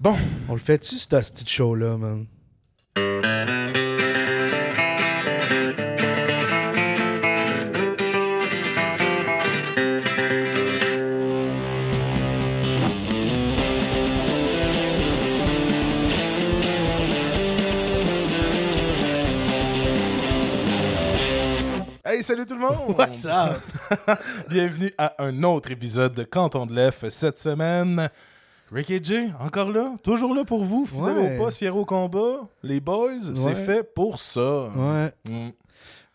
Bon, On le fait-tu, ce petit show-là, man? hey, salut tout le monde! What's up? Bienvenue à un autre épisode de Canton de l'Ef cette semaine. Rick et Jay, encore là, toujours là pour vous, fidèle Ouais. au poste, fier au combat? Les boys, c'est fait pour ça. Ouais. Mm.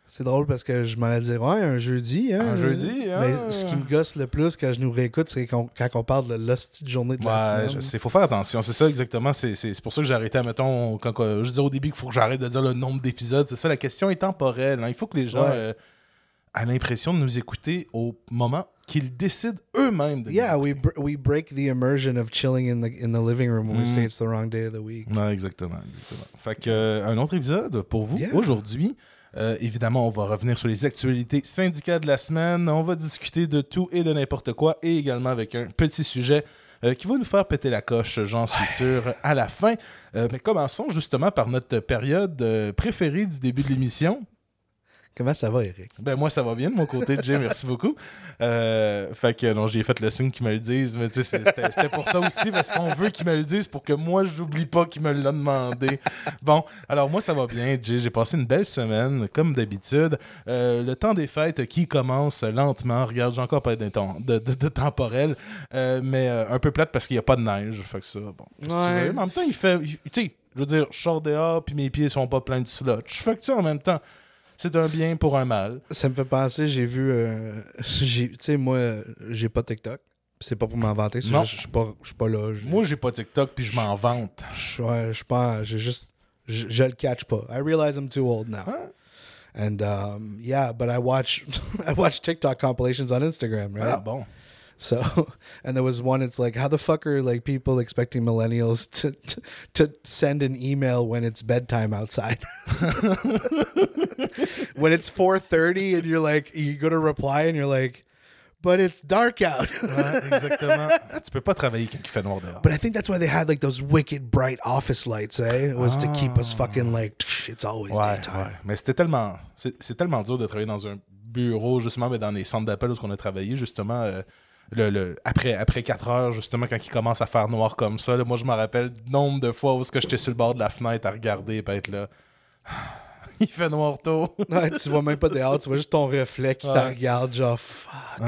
C'est drôle parce que je m'en allais dire, ouais, un jeudi, hein? Un jeudi, hein? Mais ce qui me gosse le plus quand je nous réécoute, c'est quand on parle de l'hostie de journée de la Ouais, semaine. je sais, faut faire attention, c'est ça exactement. C'est, pour ça que j'ai arrêté, mettons, quand, quand- je disais au début qu'il faut que j'arrête de dire le nombre d'épisodes. C'est ça, la question est temporelle. hein. Il faut que les gens Ouais. euh, aient l'impression de nous écouter au moment qu'ils décident eux-mêmes de Yeah, we, br- we break the immersion of chilling in the, in the living room when we Mm. say it's the wrong day of the week. Ouais, exactement, exactement. Fait que, euh, un autre épisode pour vous Yeah. aujourd'hui. Euh, évidemment, on va revenir sur les actualités syndicales de la semaine. On va discuter de tout et de n'importe quoi et également avec un petit sujet euh, qui va nous faire péter la coche, j'en suis sûr, à la fin. Euh, mais commençons justement par notre période préférée du début de l'émission. Comment ça va, Eric? Ben moi, ça va bien de mon côté, Jay, merci beaucoup. Euh, fait que non, j'ai fait le signe qu'ils me le disent, mais tu sais, c'est- c'était pour ça aussi, parce qu'on veut qu'ils me le disent pour que moi, j'oublie pas qu'ils me l'ont demandé. Bon, alors moi, ça va bien, Jay. J'ai passé une belle semaine, comme d'habitude. Euh, le temps des fêtes qui commence lentement. Regarde, j'ai encore pas de, temps- de, de- de temporel, euh, mais euh, un peu plate parce qu'il n'y a pas de neige. Fait que ça, bon. Ouais. veux? Mais en même temps, il fait. Tu sais, je veux dire, je sors dehors, puis mes pieds sont pas pleins de slotch. Fait que tu sais, en même temps. C'est un bien pour un mal. Ça me fait penser, j'ai vu. euh, tu sais, moi, j'ai pas TikTok. C'est pas pour m'en vanter, je suis pas, je suis pas là. Moi, j'ai pas TikTok, puis je m'en vante. je ouais, je suis pas. J'ai juste. Je, je le catch pas. I realize I'm too old now. Hein? And um, yeah, but I watch I watch TikTok compilations on Instagram, right? Ah bon. So, and there was one. It's like, how the fuck are like people expecting millennials to to, to send an email when it's bedtime outside? when it's four thirty, and you're like, you go to reply, and you're like, but it's dark out. Ouais, exactement. tu peux pas travailler quand il fait noir dehors. but I think that's why they had like those wicked bright office lights, eh? It was to keep us fucking like, it's always Ouais, ouais. daytime. Mais c'était tellement. C'est c'est tellement dur de travailler dans un bureau, justement, mais dans les centres d'appel où on a travaillé, justement. euh, le, le- après, après 4 heures, justement, quand il commence à faire noir comme ça, là, moi, je me rappelle le nombre de fois où est-ce que j'étais sur le bord de la fenêtre à regarder et être là. il fait noir tôt. Ouais, tu vois même pas dehors, tu vois juste ton reflet qui Ouais. te regarde, genre, fuck.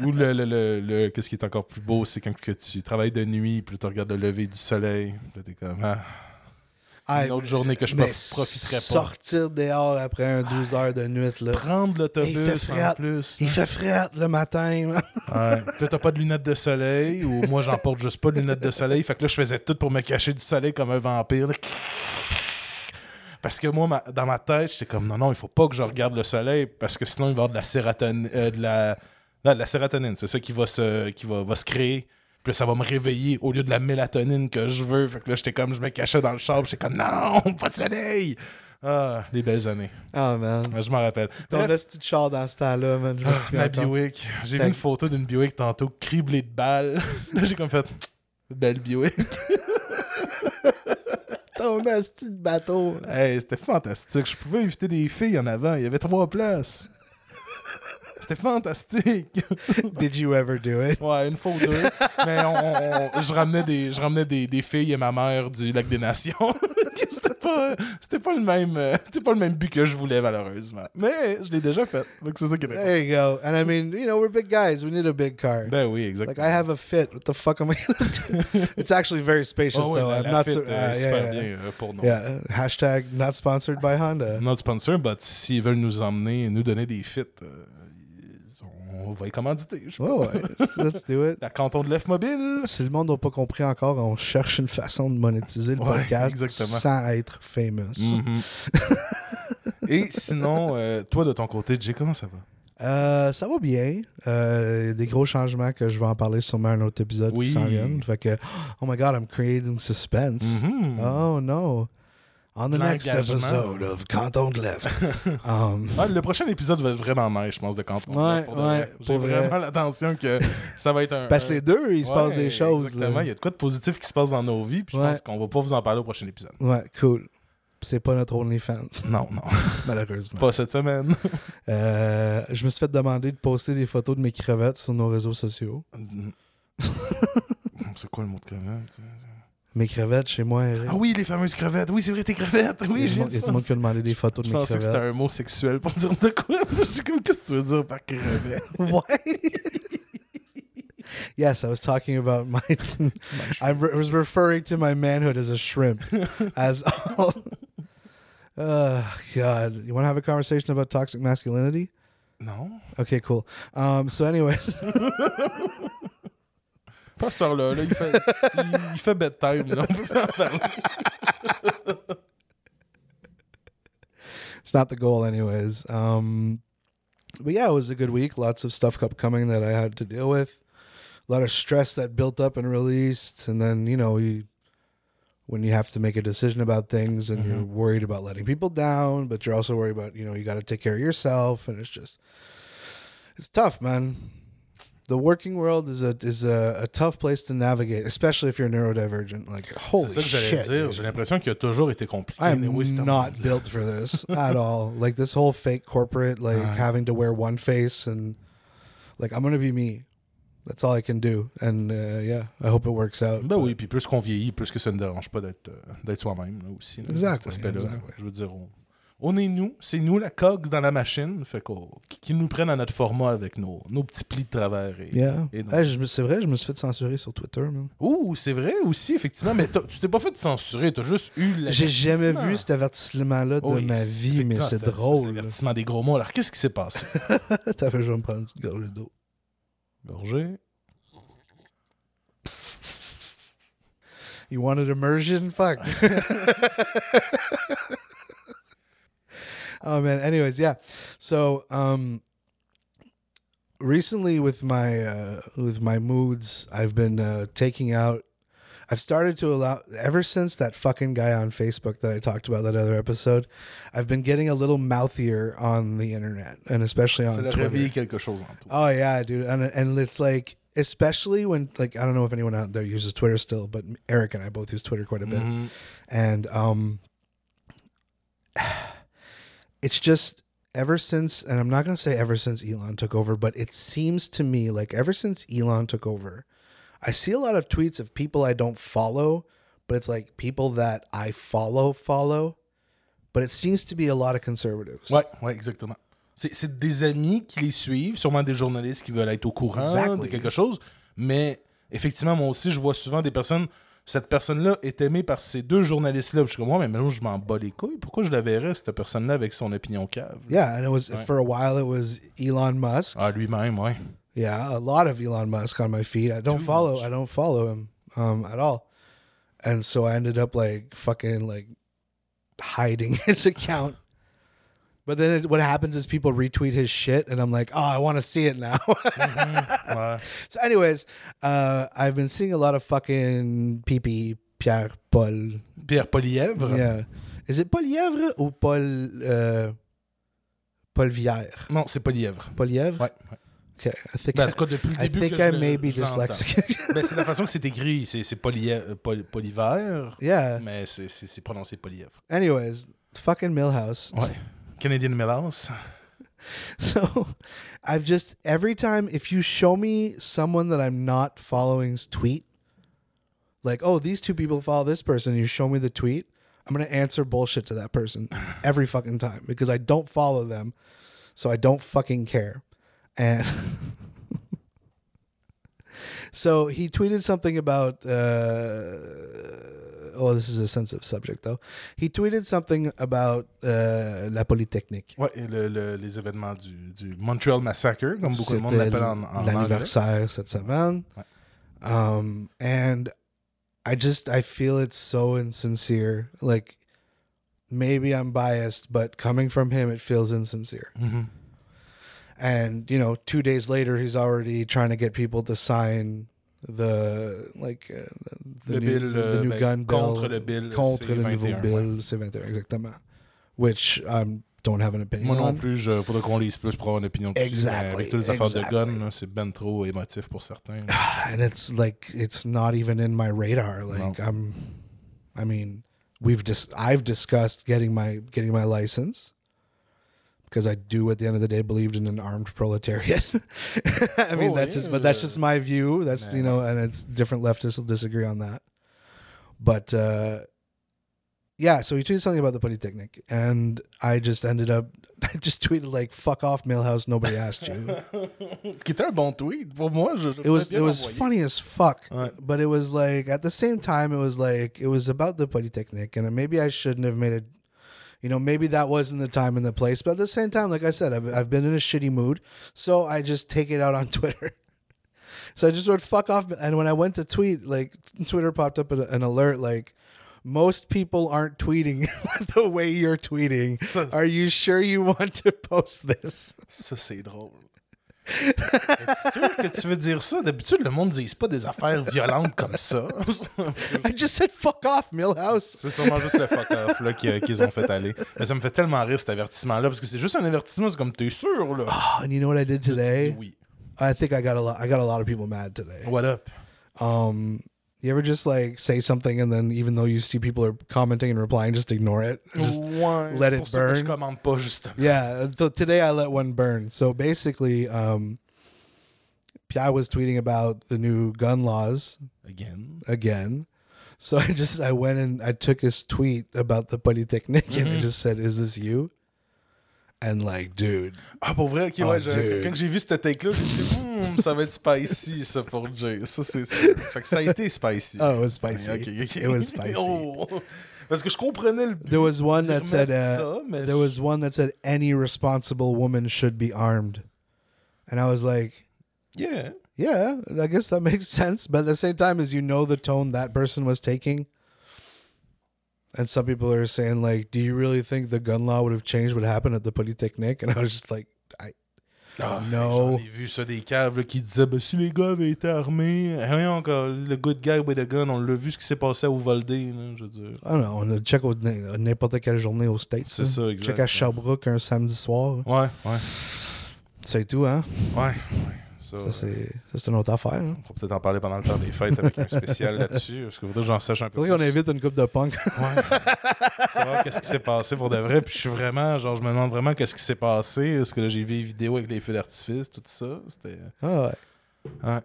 Ou le, le, le, le- qu'est-ce qui est encore plus beau, c'est quand que tu travailles de nuit, puis tu regardes le lever du soleil. Puis t'es comme. ah, Ah, une autre journée que je mais prof- profiterais pas. Sortir dehors après un 12 heures de nuit, là. Prendre l'autobus en fret. plus. Il hein. fait frais le matin. Ouais. Là, t'as pas de lunettes de soleil, ou moi, j'en porte juste pas de lunettes de soleil. Fait que là, je faisais tout pour me cacher du soleil comme un vampire. là. Parce que moi, ma- dans ma tête, j'étais comme, non, non, il faut pas que je regarde le soleil, parce que sinon, il va y avoir de la sérotonine. euh, de, la... non, de la sérotonine, c'est ça qui, va se... qui va, va se créer. Puis là, ça va me réveiller au lieu de la mélatonine que je veux. Fait que là, j'étais comme, je me cachais dans le char, j'étais comme, non, pas de soleil! Ah, les belles années. Ah, man. Je m'en rappelle. Ton petit char dans ce temps-là, man. Je me ah, souviens ma. Buick. J'ai vu une photo d'une Buick tantôt criblée de balles. Là, j'ai comme fait belle Buick. Ton asti de bateau. hey, c'était fantastique. Je pouvais inviter des filles en avant. Il y avait trois places. C'était fantastique. Did you ever do it? Ouais, une fois ou deux. Mais on- je ramenais, des, je ramenais des, des filles et ma mère du Lac des Nations. c'était pas, c'était pas le même, euh, c'était pas le même but que je voulais malheureusement. Mais je l'ai déjà fait. Donc c'est ça qui est. There you go. And I mean, you know, we're big guys. We need a big car. Ben oui, Like exactement. I have a fit. What the fuck am I gonna do? It's actually very spacious Oh, ouais, though. la- I'm la not fit, so, uh, yeah, super yeah. bien euh, pour nous. Yeah. Hashtag not sponsored by Honda. Not sponsor, but s'ils veulent nous emmener, nous donner des fits, euh, on va y commanditer. je. Oh, ouais. let's, do it. La canton de l'EF mobile. Si le monde n'a pas compris encore, on cherche une façon de monétiser le Ouais, podcast exactement. sans être famous. Mhm. Et sinon, euh, toi de ton côté, Jay, comment ça va? Euh, ça va bien. Euh, il y a des gros changements que je vais en parler sûrement un autre épisode Oui. qui s'en viennent. Fait que, oh my god, I'm creating suspense. Mhm. Oh no. On the next episode of Canton Left. um, Ah, le prochain épisode va être vraiment nice, je pense, de Canton. Ouais, Pour de ouais, vrai. J'ai pour vrai. vraiment l'attention que ça va être un. parce que un- les deux, il se passe Ouais, des choses. Exactement. là. Il y a de quoi de positif qui se passe dans nos vies, puis je Ouais. pense qu'on va pas vous en parler au prochain épisode. Ouais, cool. C'est pas notre OnlyFans, Non, non. malheureusement. pas cette semaine. Euh, je me suis fait demander de poster des photos de mes crevettes sur nos réseaux sociaux. C'est quoi le mot de crevette? Mes crevettes chez moi, Eric. Ah oui, les fameuses crevettes. Oui, c'est vrai, tes crevettes. Oui, j'ai monde- il y a du monde qui a demandé des photos de Je mes pensais que c'était crevettes. un mot sexuel pour dire de quoi. Je suis comme, qu'est-ce que tu veux dire par crevette? Why? yes, I was talking about my. I was referring to my manhood as a shrimp. as all. Oh God! You want to have a conversation about toxic masculinity? Non. Okay, cool. Um, so, anyways, Pas cette heure-là. Là, il, fait, il, il fait bedtime. Là. On peut pas en parler. it's not the goal, anyways. Um, but yeah, it was a good week. Lots of stuff kept coming that I had to deal with. A lot of stress that built up and released, and then you know you when you have to make a decision about things and you're worried about letting people down, but you're also worried about you know you got to take care of yourself, and it's just it's tough, man. The working world is a is a, a tough place to navigate, especially if you're neurodivergent. Like holy C'est ça que j'allais shit, dire. dude. J'ai l'impression qu'il a toujours été compliqué. I am not built for this at all. Like this whole fake corporate, like having to wear one face and like I'm gonna be me. That's all I can do. And uh, yeah, I hope it works out. Ben oui, puis plus qu'on vieillit, plus que ça ne dérange pas d'être euh, d'être soi-même là, aussi. là, Exactly, cet aspect-là, là. exactly. Je veux dire, on, on est nous, c'est nous la coque dans la machine, fait qu'ils nous prennent à notre format avec nos, nos petits plis de travers. Et, Yeah. Hey, c'est vrai, je me suis fait censurer sur Twitter, man. Ouh, c'est vrai aussi, effectivement, mais tu t'es pas fait censurer, t'as juste eu la. J'ai jamais vu cet avertissement-là de ma vie, mais c'est drôle. là. l'avertissement des gros mots. Alors, qu'est-ce qui s'est passé? T'as fait, je vais me prendre une petite gorgée d'eau. Gorgé. You wanted immersion? Fuck. oh man. Anyways, yeah. So um recently with my uh with my moods, I've been uh taking out I've started to allow ever since that fucking guy on Facebook that I talked about that other episode, I've been getting a little mouthier on the internet and especially on Twitter. quelque chose en. Oh yeah, dude, and and it's like especially when like I don't know if anyone out there uses Twitter still, but Eric and I both use Twitter quite a bit, Mhm. and um, it's just ever since, and I'm not gonna say ever since Elon took over, but it seems to me like ever since Elon took over, I see a lot of tweets of people I don't follow, but it's like people that I follow follow, but it seems to be a lot of conservatives. Ouais, ouais, exactement. C'est c'est des amis qui les suivent, sûrement des journalistes qui veulent être au courant Exactly. de quelque chose, mais effectivement, moi aussi, je vois souvent des personnes. Cette personne-là est aimée par ces deux journalistes-là. Je suis comme, ouais, mais maintenant, je m'en bats les couilles. Pourquoi je la verrais, cette personne-là, avec son opinion cave? Yeah, and it was for a while it was Elon Musk. Ah, lui-même, ouais. Yeah, a lot of Elon Musk on my feed. I don't Too follow. much. I don't follow him um, at all, and so I ended up like fucking like hiding his account. But then it, what happens is people retweet his shit, and I'm like, oh, I want to see it now. Ouais. so, anyways, uh, I've been seeing a lot of fucking PP Pierre Paul. Pierre Polièvre. Yeah, is it Paul Lièvre or Paul uh, Paul Vierre? Non, c'est Polièvre. Paul Lièvre. Ouais. ouais. Okay, I think Ben, en tout cas, depuis le I début think que I may be dyslexic. Ben, c'est la façon que c'est écrit. C'est c'est Poliè- euh, Pol- yeah. mais c'est- c'est c'est prononcé Polièvre. Anyways, fucking Millhouse. Ouais. Canadian Millhouse. So I've just every time if you show me someone that I'm not following's tweet, like, oh, these two people follow this person, you show me the tweet, I'm gonna answer bullshit to that person every fucking time because I don't follow them, so I don't fucking care. And so he tweeted something about uh oh this is a sensitive subject though. He tweeted something about uh La Polytechnique. Ouais, et le- le- les événements du, du Montreal Massacre, comme beaucoup de monde l'appelle en, en l'anniversaire cette semaine. Ouais. Um, and I just I feel it's so insincere. Like maybe I'm biased, but coming from him, it feels insincere. Mhm. And you know, two days later, he's already trying to get people to sign the like uh, the Le new, bill, the, the euh, new ben, gun bill contre le bill contre le nouveau C21, bill C21 exactement which I don't have an opinion Moi non on. plus, il faudrait qu'on lise plus pour avoir une opinion dessus. Exactly, Avec toutes les affaires exactly. de gun, c'est ben trop émotif pour certains. and it's like it's not even in my radar like No. i'm i mean we've just i've discussed getting my getting my license because i do at the end of the day believed in an armed proletariat i mean Oh, that's just but that's just my view that's you know and it's different leftists will disagree on that but uh yeah, so he tweeted something about the Polytechnic, and I just ended up, I just tweeted like "fuck off, Mailhouse, Nobody asked you. Était un bon tweet. Pour moi, je, je it was it was funny as fuck Ouais. but it was like at the same time it was like it was about the polytechnic and maybe i shouldn't have made it you know maybe that wasn't the time and the place but at the same time like i said i've, I've been in a shitty mood so i just take it out on twitter so i just wrote fuck off and when i went to tweet like twitter popped up an, alert like most people aren't tweeting the way you're tweeting. Are you sure you want to post this? Ça, c'est drôle. Es-tu sûr que tu veux dire ça? D'habitude, le monde ne dise pas des affaires violentes comme ça. I just said fuck off, Millhouse. C'est sûrement juste le fuck off là, qui- qu'ils ont fait aller. Mais ça me fait tellement rire cet avertissement-là parce que c'est juste un avertissement. C'est comme t'es sûr là? Oh, and you know what I did Tu dis oui. I think I got a lot. I got a lot of people mad today. What up? Um, you ever just like say something and then even though you see people are commenting and replying, just ignore it? Just Ouais, let it pour ça que je burn. pas yeah. So today I let one burn. So basically, um, Pierre was tweeting about the new gun laws Again. again. So I just I went and I took his tweet about the Polytechnic and I just said, "Is this you?" And like, dude, Ah, pour vrai, ok, Oh, ouais. je- quand j'ai vu cette take-là, j'ai dit, Hmm, ça va être spicy, ça, pour Jay. Ça, c'est. Fait que ça a été spicy. oh, it was spicy. Ok, ok. It was spicy. Oh. Parce que je comprenais le. There was one that said uh, ça, there was one that said any responsible woman should be armed, and I was like, Yeah. yeah, I guess that makes sense. But at the same time, as you know, the tone that person was taking, and some people are saying like, do you really think the gun law would have changed what happened at the Polytechnic? And I was just like, I Ah, No. J'en ai vu ça des caves là, qui disaient ben, si les gars avaient été armés, rien encore. Le good guy with a gun, on l'a vu ce qui s'est passé à Uvalde. Là, je veux dire. I don't know. On a check au, n'importe quelle journée aux States. C'est ça, exact. Check à Sherbrooke un samedi soir. Ouais, ouais. C'est tout, hein? Ouais, ouais. Ça, Ça, c'est ça, c'est une autre affaire. Hein? on pourra peut-être en parler pendant le temps des fêtes avec un spécial là-dessus. Parce que faudrait que j'en sache un peu. Faudrait qu'on invite une coupe de punk. Ouais. Savoir qu'est-ce qui s'est passé pour de vrai? Puis je suis vraiment, genre, je me demande vraiment qu'est-ce qui s'est passé. Parce que là, j'ai vu les vidéos avec les feux d'artifice, tout ça. C'était. Ah ouais. Ouais.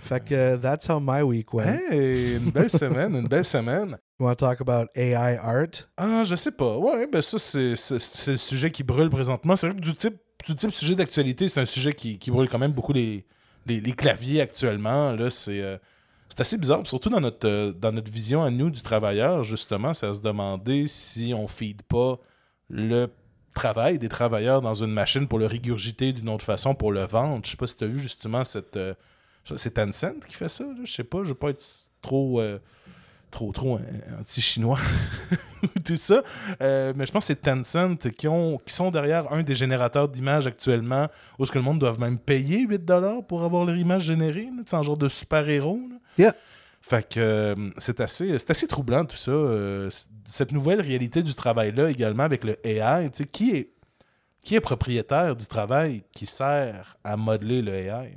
Fait que uh, that's how my week went. Hey, une belle semaine, une belle semaine. You want to talk about AI art? Ah, je sais pas. Ouais, ben ça, c'est c'est- c'est le sujet qui brûle présentement. C'est vrai que du type, du type sujet d'actualité, c'est un sujet qui, qui brûle quand même beaucoup les, les, claviers actuellement. Euh, c'est assez bizarre, surtout dans notre, euh, dans notre vision à nous du travailleur, justement, c'est à se demander si on feed pas le travail des travailleurs dans une machine pour le régurgiter d'une autre façon, pour le vendre. Je sais pas si tu as vu justement cette. euh, c'est Tencent qui fait ça, là? je sais pas, je veux pas être trop. Trop, trop euh, anti-chinois ou tout ça. Euh, mais je pense que c'est Tencent qui, ont, qui sont derrière un des générateurs d'images actuellement où est-ce que le monde doit même payer 8$ pour avoir leur image générée. sais, en genre de super-héros. Yeah. Fait que euh, c'est assez, c'est assez troublant tout ça. euh, cette nouvelle réalité du travail-là également avec le AI. Qui est, qui est propriétaire du travail qui sert à modeler le AI?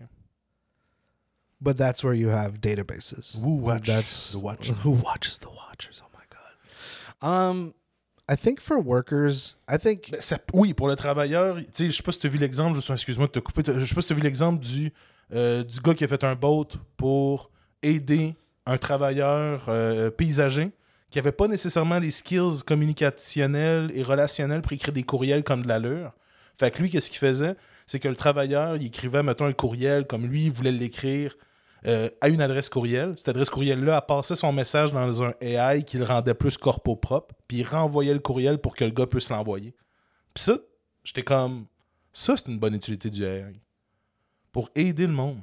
But that's where you have databases. Who watch that's the Watcher? Who watches the Watchers? Oh my god. Um, I think for workers, I think Ben, ça- oui, pour le travailleur, tu sais, je sais pas si tu as vu l'exemple, je excuse-moi de te couper, je sais pas si tu as vu l'exemple du, euh, du gars qui a fait un boat pour aider un travailleur euh, paysager qui avait pas nécessairement les skills communicationnels et relationnels pour écrire des courriels comme de l'allure. Fait que lui, qu'est-ce qu'il faisait? C'est que le travailleur, il écrivait, mettons, un courriel comme lui, il voulait l'écrire euh, à une adresse courriel. Cette adresse courriel-là a passé son message dans un AI qui le rendait plus corpo propre, puis il renvoyait le courriel pour que le gars puisse l'envoyer. Puis ça, j'étais comme, ça, c'est une bonne utilité du AI. Pour aider le monde.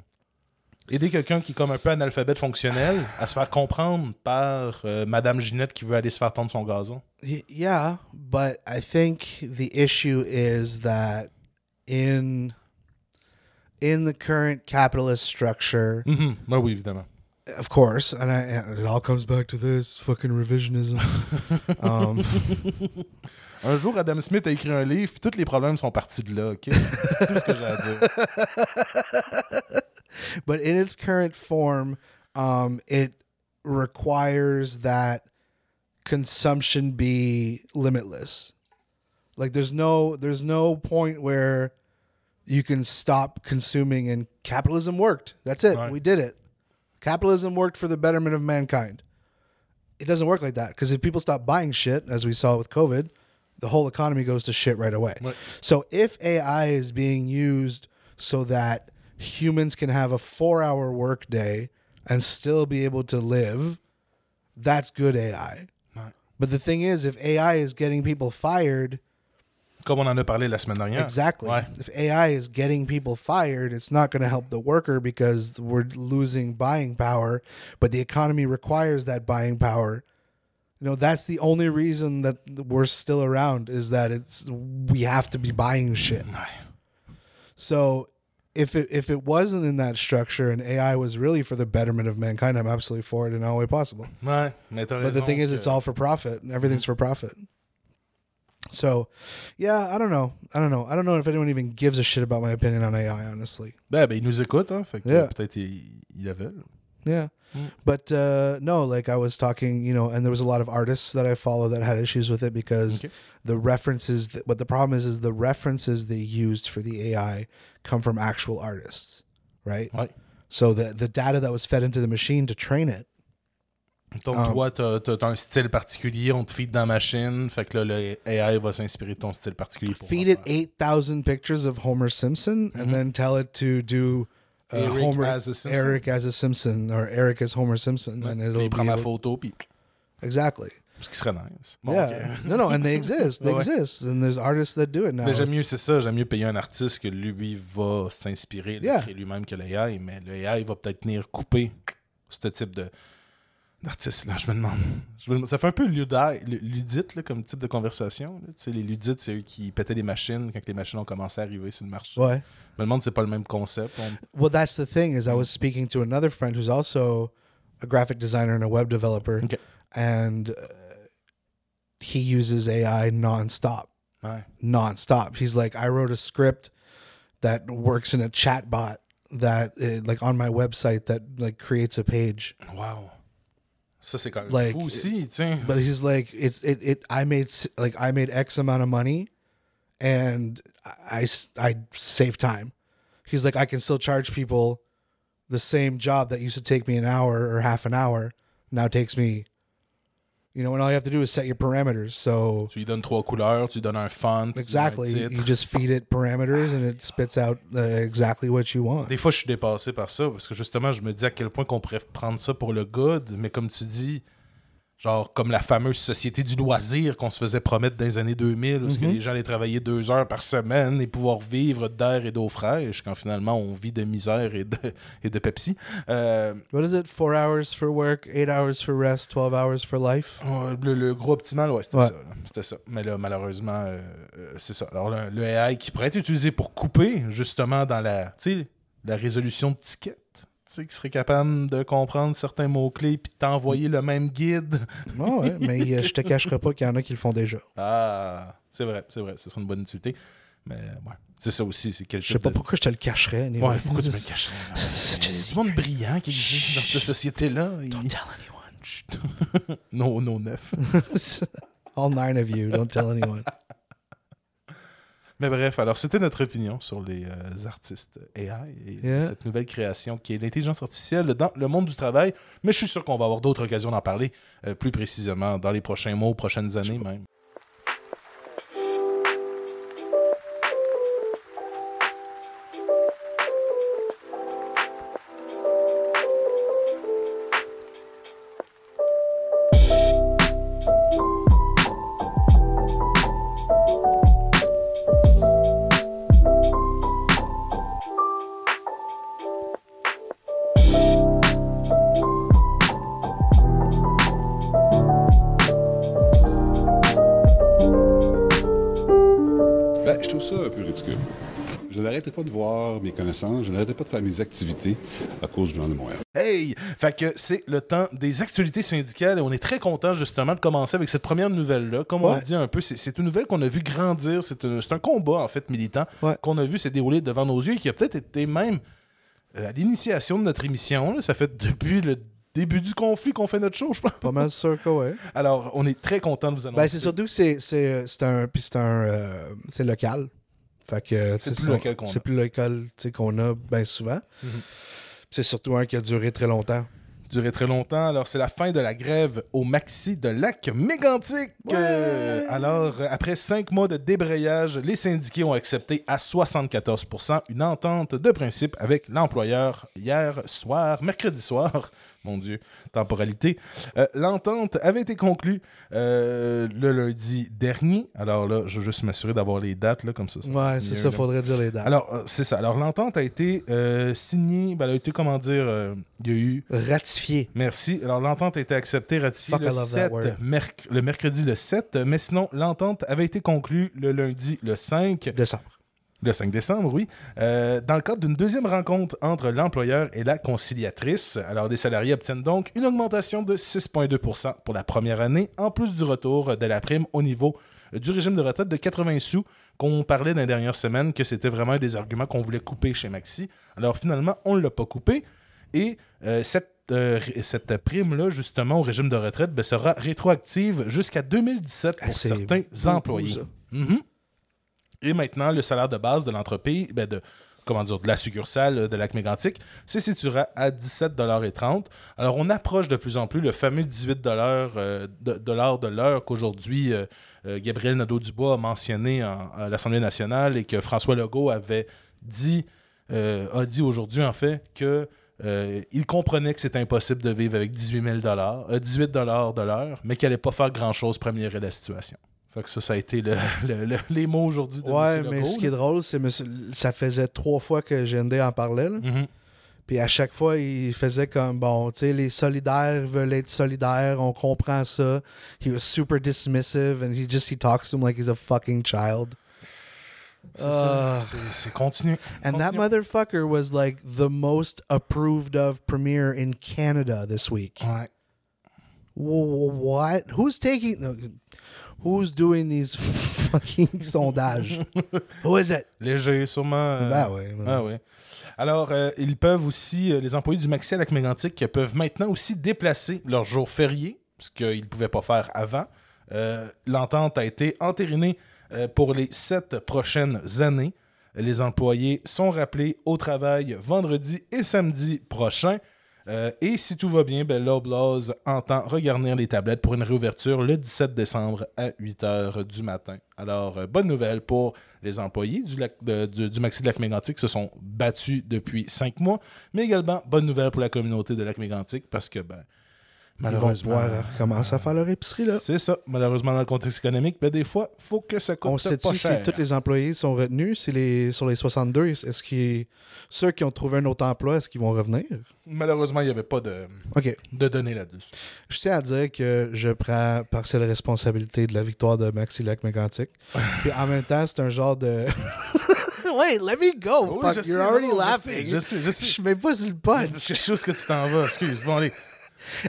Aider quelqu'un qui est comme un peu analphabète fonctionnel à se faire comprendre par euh, Madame Ginette qui veut aller se faire tondre son gazon. yeah, but I think the issue is that in in the current capitalist structure, Mhm. Ben oui, évidemment. of course, and I, and it all comes back to this fucking revisionism. um, Un jour, Adam Smith a écrit un livre, puis tous les problèmes sont partis de là, OK? Tout ce que j'ai à dire. but in its current form, um, it requires that consumption be limitless. Like there's no there's no point where you can stop consuming and capitalism worked. That's it. Right. We did it. Capitalism worked for the betterment of mankind. It doesn't work like that because if people stop buying shit, as we saw with COVID, the whole economy goes to shit right away. Right. So if AI is being used so that humans can have a four hour workday and still be able to live, that's good AI. Ouais. But the thing is, if AI is getting people fired, Comme on en a parlé la semaine dernière. exactly. Ouais. If AI is getting people fired, it's not going to help the worker because we're losing buying power, but the economy requires that buying power. You know, that's the only reason that we're still around is that it's we have to be buying shit. So if it if it wasn't in that structure and AI was really for the betterment of mankind, I'm absolutely for it in all way possible. Ouais, mais t'as But the thing is, que- it's all for profit. Everything's mm. for profit. So, yeah, I don't know. I don't know. I don't know if anyone even gives a shit about my opinion on AI. Honestly, Ben, ben, il nous écoute, hein, fait que Yeah. peut-être il, il avait. là. yeah. Mm. But uh, no, like I was talking, you know, and there was a lot of artists that I follow that had issues with it because Okay. the references. That, what the problem is is the references they used for the AI come from actual artists, right? Ouais. So the the data that was fed into the machine to train it Donc, Um, toi, t'as t'as- t'as un style particulier, on te feed dans la machine, fait que là, le AI va s'inspirer de ton style particulier pour feed it faire. 8,000 pictures of Homer Simpson and then tell it to do uh. Eric Homer as a Simpson. Eric as a Simpson or Eric as Homer Simpson and Puis it'll il be prend ma able- photo, puis exactly ce qui serait nice. Bon, yeah ok. no no and they exist they Ouais. exist and there's artists that do it now Mais j'aime mieux, c'est ça, j'aime mieux payer un artiste que lui va s'inspirer, Yeah. lui-même que le AI, mais le AI va peut-être venir couper ce type de d'artiste-là. Je me demande. je me demande- ça fait un peu ludite là, comme type de conversation. là. Les ludites, c'est eux qui pétaient les machines quand les machines ont commencé à arriver sur le marché. ouais Je me demande si c'est pas le même concept. On- well that's the thing is I was speaking to another friend who's also a graphic designer and a web developer Ok. and uh, he uses AI nonstop Ouais. nonstop. He's like, I wrote a script that works in a chat bot that uh, like on my website that like creates a page. Wow. Ça, c'est quand même Like, fou aussi, sais. But he's like, it's it it. I made like I made X amount of money, and I I save time. He's like, I can still charge people the same job that used to take me an hour or half an hour now takes me. You know, and all you have to do is set your parameters. So Tu lui donnes trois couleurs, tu lui donnes un font, tu lui donnes Exactly. un You just feed it parameters and it spits out uh, exactly what you want. Des fois, je suis dépassé par ça parce que justement, je me dis à quel point qu'on pourrait prendre ça pour le good, mais comme tu dis, genre comme la fameuse société du loisir qu'on se faisait promettre dans les années 2000, où ce que Mhm. les gens allaient travailler deux heures par semaine et pouvoir vivre d'air et d'eau fraîche, quand finalement on vit de misère et de, et de Pepsi. Euh, What is it? Four hours for work, eight hours for rest, 12 hours for life? Le, le gros optimal, ouais, c'était Ouais. ça. C'était ça. Mais là, malheureusement, euh, euh, c'est ça. Alors, le, le AI qui pourrait être utilisé pour couper, justement, dans la, la résolution de tickets. Tu sais, qui serait capable de comprendre certains mots-clés puis de t'envoyer le même guide. Oh, ouais, mais euh, je te cacherai pas qu'il y en a qui le font déjà. Ah, c'est vrai, c'est vrai. Ce serait une bonne utilité. Mais, ouais, c'est ça aussi. C'est quel Je sais pas de- pourquoi je te le cacherais. anyway. Ouais, pourquoi tu me le cacherais? y a du monde brillant qui existe dans cette société-là. Il- Don't tell anyone. Non, non, neuf. All nine of you, don't tell anyone. Mais bref, alors c'était notre opinion sur les euh, artistes AI et Yeah. cette nouvelle création qui est l'intelligence artificielle dans le monde du travail. Mais je suis sûr qu'on va avoir d'autres occasions d'en parler euh, plus précisément dans les prochains mois, prochaines années même. Connaissances, je n'arrêtais pas de faire mes activités à cause du Journal de Montréal. Hey! Fait que c'est le temps des actualités syndicales et on est très content justement de commencer avec cette première nouvelle-là. Comme on Ouais. le dit un peu, c'est- une nouvelle qu'on a vu grandir. C'est un, combat en fait militant Ouais. qu'on a vu se dérouler devant nos yeux et qui a peut-être été même euh, à l'initiation de notre émission. là. Ça fait depuis le début du conflit qu'on fait notre show, je pense. Pas mal sûr que ouais. Alors, on est très content de vous annoncer. Ben, c'est surtout que c'est, c'est, c'est un. Puis c'est un. euh, c'est local. Fait que. C'est plus local qu'on a. C'est plus local qu'on a bien souvent. Mhm. C'est surtout un qui a duré très longtemps. duré très longtemps. Alors, c'est la fin de la grève au Maxi de Lac Mégantic. Ouais. Euh, alors, euh, après cinq mois de débrayage, les syndiqués ont accepté à 74% une entente de principe avec l'employeur hier soir, mercredi soir. Mon Dieu, temporalité. Euh, L'entente avait été conclue euh, le lundi dernier. Alors là, je veux juste m'assurer d'avoir les dates, là, comme ça. Ouais, c'est ça, faudrait dire les dates. Alors, euh, c'est ça. Alors, l'entente a été signée. Ben, elle a été, comment dire, il y a eu Ratifié. Merci. Alors, l'entente a été acceptée, ratifiée Fuck, le, I love that 7, word. merc- le mercredi le 7, mais sinon, l'entente avait été conclue le lundi le 5, Décembre. Le 5 décembre, oui, euh, dans le cadre d'une deuxième rencontre entre l'employeur et la conciliatrice. Alors, les salariés obtiennent donc une augmentation de 6,2% pour la première année, en plus du retour de la prime au niveau du régime de retraite de 80 sous qu'on parlait dans les dernières semaines, que c'était vraiment un des arguments qu'on voulait couper chez Maxi. Alors finalement, on ne l'a pas coupé. Et euh, cette, euh, cette prime-là, justement, au régime de retraite, ben, sera rétroactive jusqu'à 2017 pour Ah, certains employés. Mhm. Et maintenant, le salaire de base de l'entreprise, ben de, comment dire, de la succursale euh, de Lac Mégantic, se situera à 17,30 Alors, on approche de plus en plus le fameux 18 euh, de, l'heure qu'aujourd'hui euh, euh, Gabriel Nadeau-Dubois a mentionné en- à l'Assemblée nationale et que François Legault avait dit, a dit aujourd'hui, en fait, que euh, il comprenait que c'était impossible de vivre avec 18 000 euh, 18 de l'heure, mais qu'il n'allait pas faire grand-chose pour améliorer la situation. Fait que ça, ça a été le- le- le- les mots aujourd'hui de Ouais, mais ce qui est drôle, c'est monsieur- ça faisait trois fois que GND en parlait. là. Mhm. Puis à chaque fois, il faisait comme bon, tu sais, les solidaires veulent être solidaires, on comprend ça. He was super dismissive and he just he talks to him like he's a fucking child. C'est ça. Ah. C'est- continu. And that Continue. motherfucker was like the most approved of premier in Canada this week. Ouais. Wh- What? Who's taking? Who's doing these fucking sondages? Who is it? Léger, sûrement. euh, Ben ben- Ah ouais. Alors, euh, ils peuvent aussi, euh, les employés du Maxi à Lac Mégantic peuvent maintenant aussi déplacer leurs jours fériés, ce qu'ils ne pouvaient pas faire avant. Euh, L'entente a été entérinée pour les sept prochaines années. Les employés sont rappelés au travail vendredi et samedi prochain. Euh, et si tout va bien, ben, entend regarnir les tablettes pour une réouverture le 17 décembre à 8 h du matin. Alors, euh, bonne nouvelle pour les employés du, lac de- du Maxi de Lac Mégantic qui se sont battus depuis cinq mois, mais également bonne nouvelle pour la communauté de Lac Mégantic parce que, ben, Ils vont malheureusement. pouvoir recommencer à faire leur épicerie là. C'est ça. Malheureusement, dans le contexte économique, ben, des fois, faut que ça coûte On pas sait-tu si tous les employés sont retenus? Si les, sur les 62? Est-ce que ceux qui ont trouvé un autre emploi, est-ce qu'ils vont revenir? Malheureusement, il n'y avait pas de, de données là-dessus. Je tiens à dire que je prends partielle responsabilité de la victoire de Maxi Lac Mégantic. Puis en même temps, c'est un genre de. Wait, let me go. Oui, Fuck, je sais, you're already non, je laughing. sais, Je sais, je Je sais. suis même pas sur le Mais punch. parce que je sais où que tu t'en vas. Excuse. Bon, allez.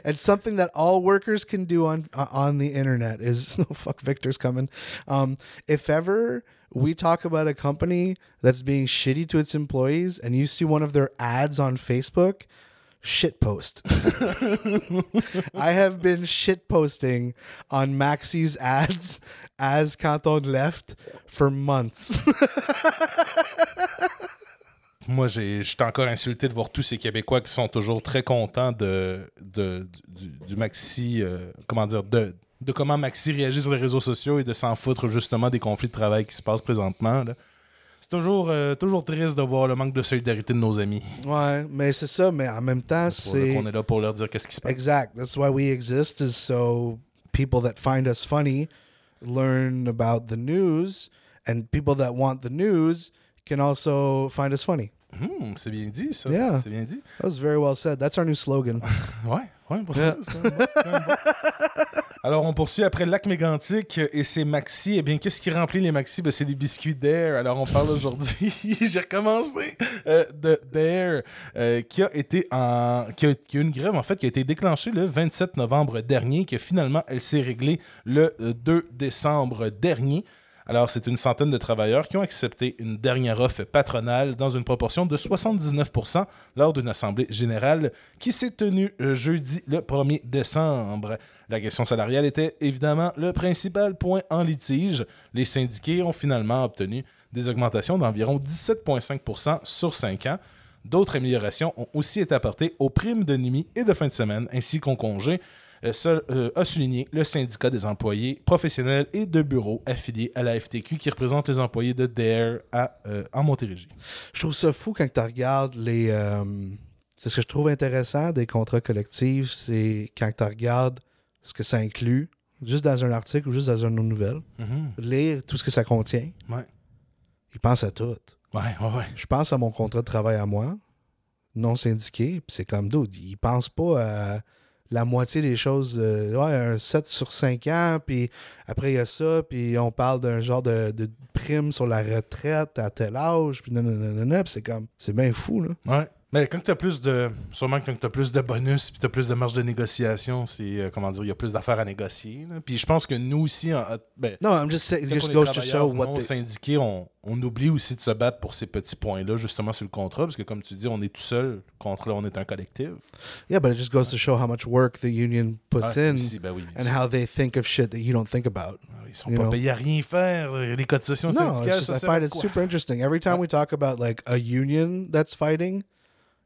It's something that all workers can do on on the internet. Is oh fuck, Victor's coming. Um, if ever we talk about a company that's being shitty to its employees, and you see one of their ads on Facebook, shit post. I have been shit posting on Maxi's ads as Canton left for months. Moi, je suis encore insulté de voir tous ces Québécois qui sont toujours très contents de, de- du, du Maxi, euh, comment dire, de, de comment Maxi réagit sur les réseaux sociaux et de s'en foutre justement des conflits de travail qui se passent présentement. là. C'est toujours, euh, toujours triste de voir le manque de solidarité de nos amis. ouais, mais c'est ça, mais en même temps, C'est c'est qu'on est là pour leur dire qu'est-ce qui se passe. Exact. That's why we exist is so people that find us funny learn about the news and people that want the news can also find us funny. Hmm, c'est bien dit, ça. Yeah. C'est bien dit. That was very well said. That's our new slogan. Ouais, ouais, pour ça, bon, bon. Alors, on poursuit après Lac Mégantic et ses maxi. Eh bien, qu'est-ce qui remplit les maxi? Ben, c'est des biscuits d'Air. Alors, on parle aujourd'hui, j'ai recommencé, euh, de d'Air, euh, qui a été en... Qui a, qui a une grève, en fait, qui a été déclenchée le 27 novembre dernier, que finalement, elle s'est réglée le 2 décembre dernier. Alors, c'est une centaine de travailleurs qui ont accepté une dernière offre patronale dans une proportion de 79% lors d'une assemblée générale qui s'est tenue euh, jeudi le 1er décembre. La question salariale était évidemment le principal point en litige. Les syndiqués ont finalement obtenu des augmentations d'environ 17,5% sur 5 ans. D'autres améliorations ont aussi été apportées aux primes de nuit et de fin de semaine, ainsi qu'aux congés, seul, euh, a souligné le syndicat des employés professionnels et de bureaux affiliés à la FTQ qui représente les employés de DARE à, euh, en Montérégie. Je trouve ça fou quand tu regardes les. euh, c'est ce que je trouve intéressant des contrats collectifs, c'est quand tu regardes ce que ça inclut, juste dans un article ou juste dans une nouvelle, lire tout ce que ça contient. Ouais. Ils pensent à tout. Ouais, ouais, ouais. Je pense à mon contrat de travail à moi, non syndiqué, puis c'est comme d'autres. Ils pensent pas à la moitié des choses. euh, ouais, un 7 sur 5 ans, puis après il y a ça, puis on parle d'un genre de, de prime sur la retraite à tel âge, puis non, non, non, non, c'est comme, c'est bien fou, là. Ouais. Mais quand tu as plus de. Sûrement quand tu as plus de bonus puis tu as plus de marge de négociation, c'est. euh, comment dire, il y a plus d'affaires à négocier. là. Puis je pense que nous aussi, en- ben, Non, I'm just saying, just on est goes to travailleurs show what non they... syndiqués, on, on oublie aussi de se battre pour ces petits points-là, justement sur le contrat, parce que comme tu dis, on est tout seul contre là, on est un collectif. Yeah, but it just goes to show how much work the union puts Ouais, in aussi, ben oui, and sûr. how they think of shit that you don't think about. Ah, Ils sont you pas know? payés à rien faire. Les cotisations No, it's syndicales, just, ça I find it super interesting. Every time we talk about like a union that's fighting,